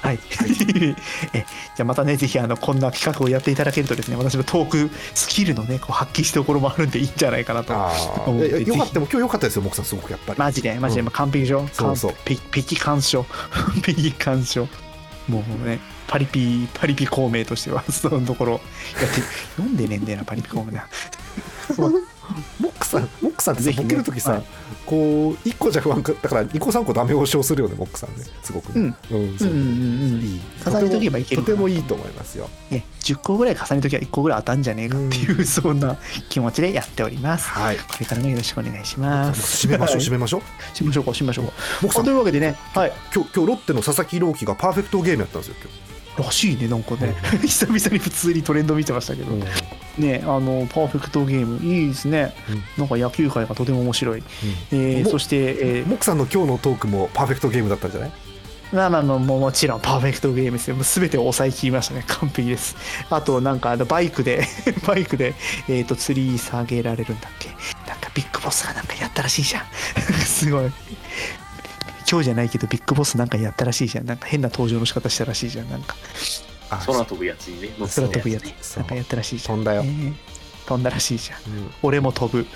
はい。え、じゃあまたね、ぜひあのこんな企画をやっていただけるとですね、私のトークスキルのね、こう発揮したところもあるんでいいんじゃないかなとあ思って。あいやよかっぜた今日よかったですよ。木さんすごくやっぱり。ひマジで、マジで、うん。まあ完璧でしょ？そうそう。完璧璧鑑賞。璧鑑賞。もうね、パリピ、パリピ孔明としては、そのところ、やって、読んでねえんだよな、パリピ孔明な。モックさんモックさんってぜひね。さボケる時さ、はい。こう1個じゃ不安かだから2個3個ダメ押しをするよねモックさんね。すごくね。うん、そう。うんうんうんいい。重ねとけばいけるとてもいいと思いますよ。ね、10個ぐらい重ねときは1個ぐらい当たんじゃねえかっていう、そんな気持ちでやっております。はい。これからもよろしくお願いします。締めましょうはい。締めましょう。締めましょうか、締めましょう。か。モクさん。というわけでね、はい。今日今日ロッテの佐々木朗希がパーフェクトゲームやったんですよらしいね、なんかね、久々に普通にトレンド見てましたけど、今日、ね、あの、パーフェクトゲーム、いいですね。なんか野球界がとても面白い。えーもそして、えーモックさんの今日のトークもパーフェクトゲームだったんじゃない？まあまもうもちろんパーフェクトゲームですよ。もう全てを抑え切りましたね。完璧です。あとなんかあのバイクで バイクでえっ、と釣り下げられるんだっけ？なんかビッグボスがなんかやったらしいじゃん。すごい。今日じゃないけどビッグボスなんかやったらしいじゃん。なんか変な登場の仕方したらしいじゃん。なんかあ空飛ぶやつにね乗って空飛ぶやつねなんかやったらしいじゃん。飛んだよ、ね飛んだらしいじゃん。うん俺も飛ぶ。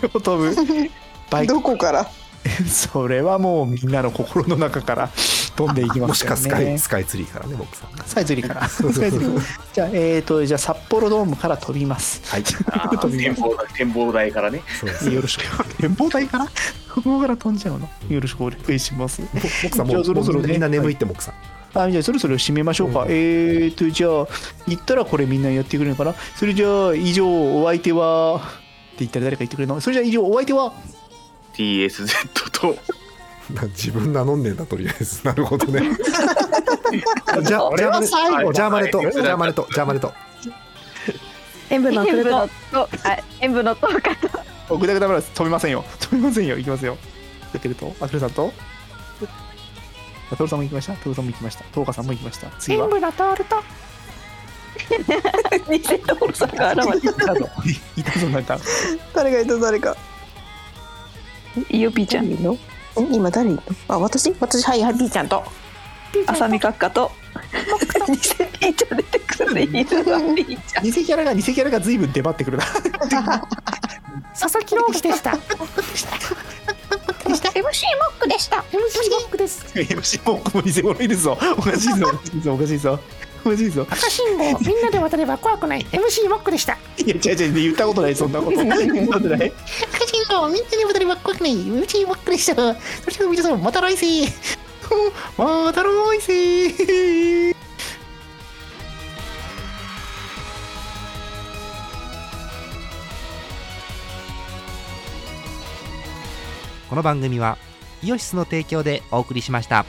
俺も飛ぶ。バイクどこから？それはもうみんなの心の中から飛んでいきもしますよね。かスカイスカイツリーからねモックさんスカイツリーから。スカイツリーじゃあ、えっ、と、じゃあ札幌ドームから飛びます。はいあー飛びます展望台展望台からねそうですよろしく。展望台から？ここから飛んじゃうの？よろしくお願いします。モックさんもじゃあそろそろねみんな眠いってモックさん、あじゃあそろそろ締めましょうか。うんえっ、と、じゃあ、言ったらこれみんなやってくれるのかな？それじゃあ、以上、お相手は、って言ったら誰か言ってくれるの？それじゃあ、以上、お相手は？TSZ と。自分名乗んねえんだとりあえず。なるほどね。じゃあ俺は最後だ。ジャーマネとジはい。ャーマネとジャーマネと。塩分のとあ塩分のとかと。おぐだぐだ話飛びませんよ。飛びませんよ。いきますよ。やってると、あくるさんと、あトルさんも行きました。トルさんも行きました。トーカさんも行きました。次は？塩分のトールと偽所さんが現れいたぞ。いたぞ、なんか。誰がいた誰かたゆぴーちゃん今誰いるの？あ私？私？はいはいピーちゃんとあさみ閣下と偽ピーちゃん出てくるねいいなピーちゃん偽キャラが、偽キャラが随分出張ってくるな。佐々木朗希でした MC モックでした。MC モックです MC もも偽物いるぞ。おかしいぞ。おかしいぞ。おかしいぞ。おかしいぞ。赤信号みんなで渡れば怖くない MC モックでしたいや、違う違う、言ったことない、そんなこと。言ったことない。赤信号みんなで渡れば怖くない。MC モックでした。それでは皆さんまた来世。また来世。この番組はイオシスの提供でお送りしました。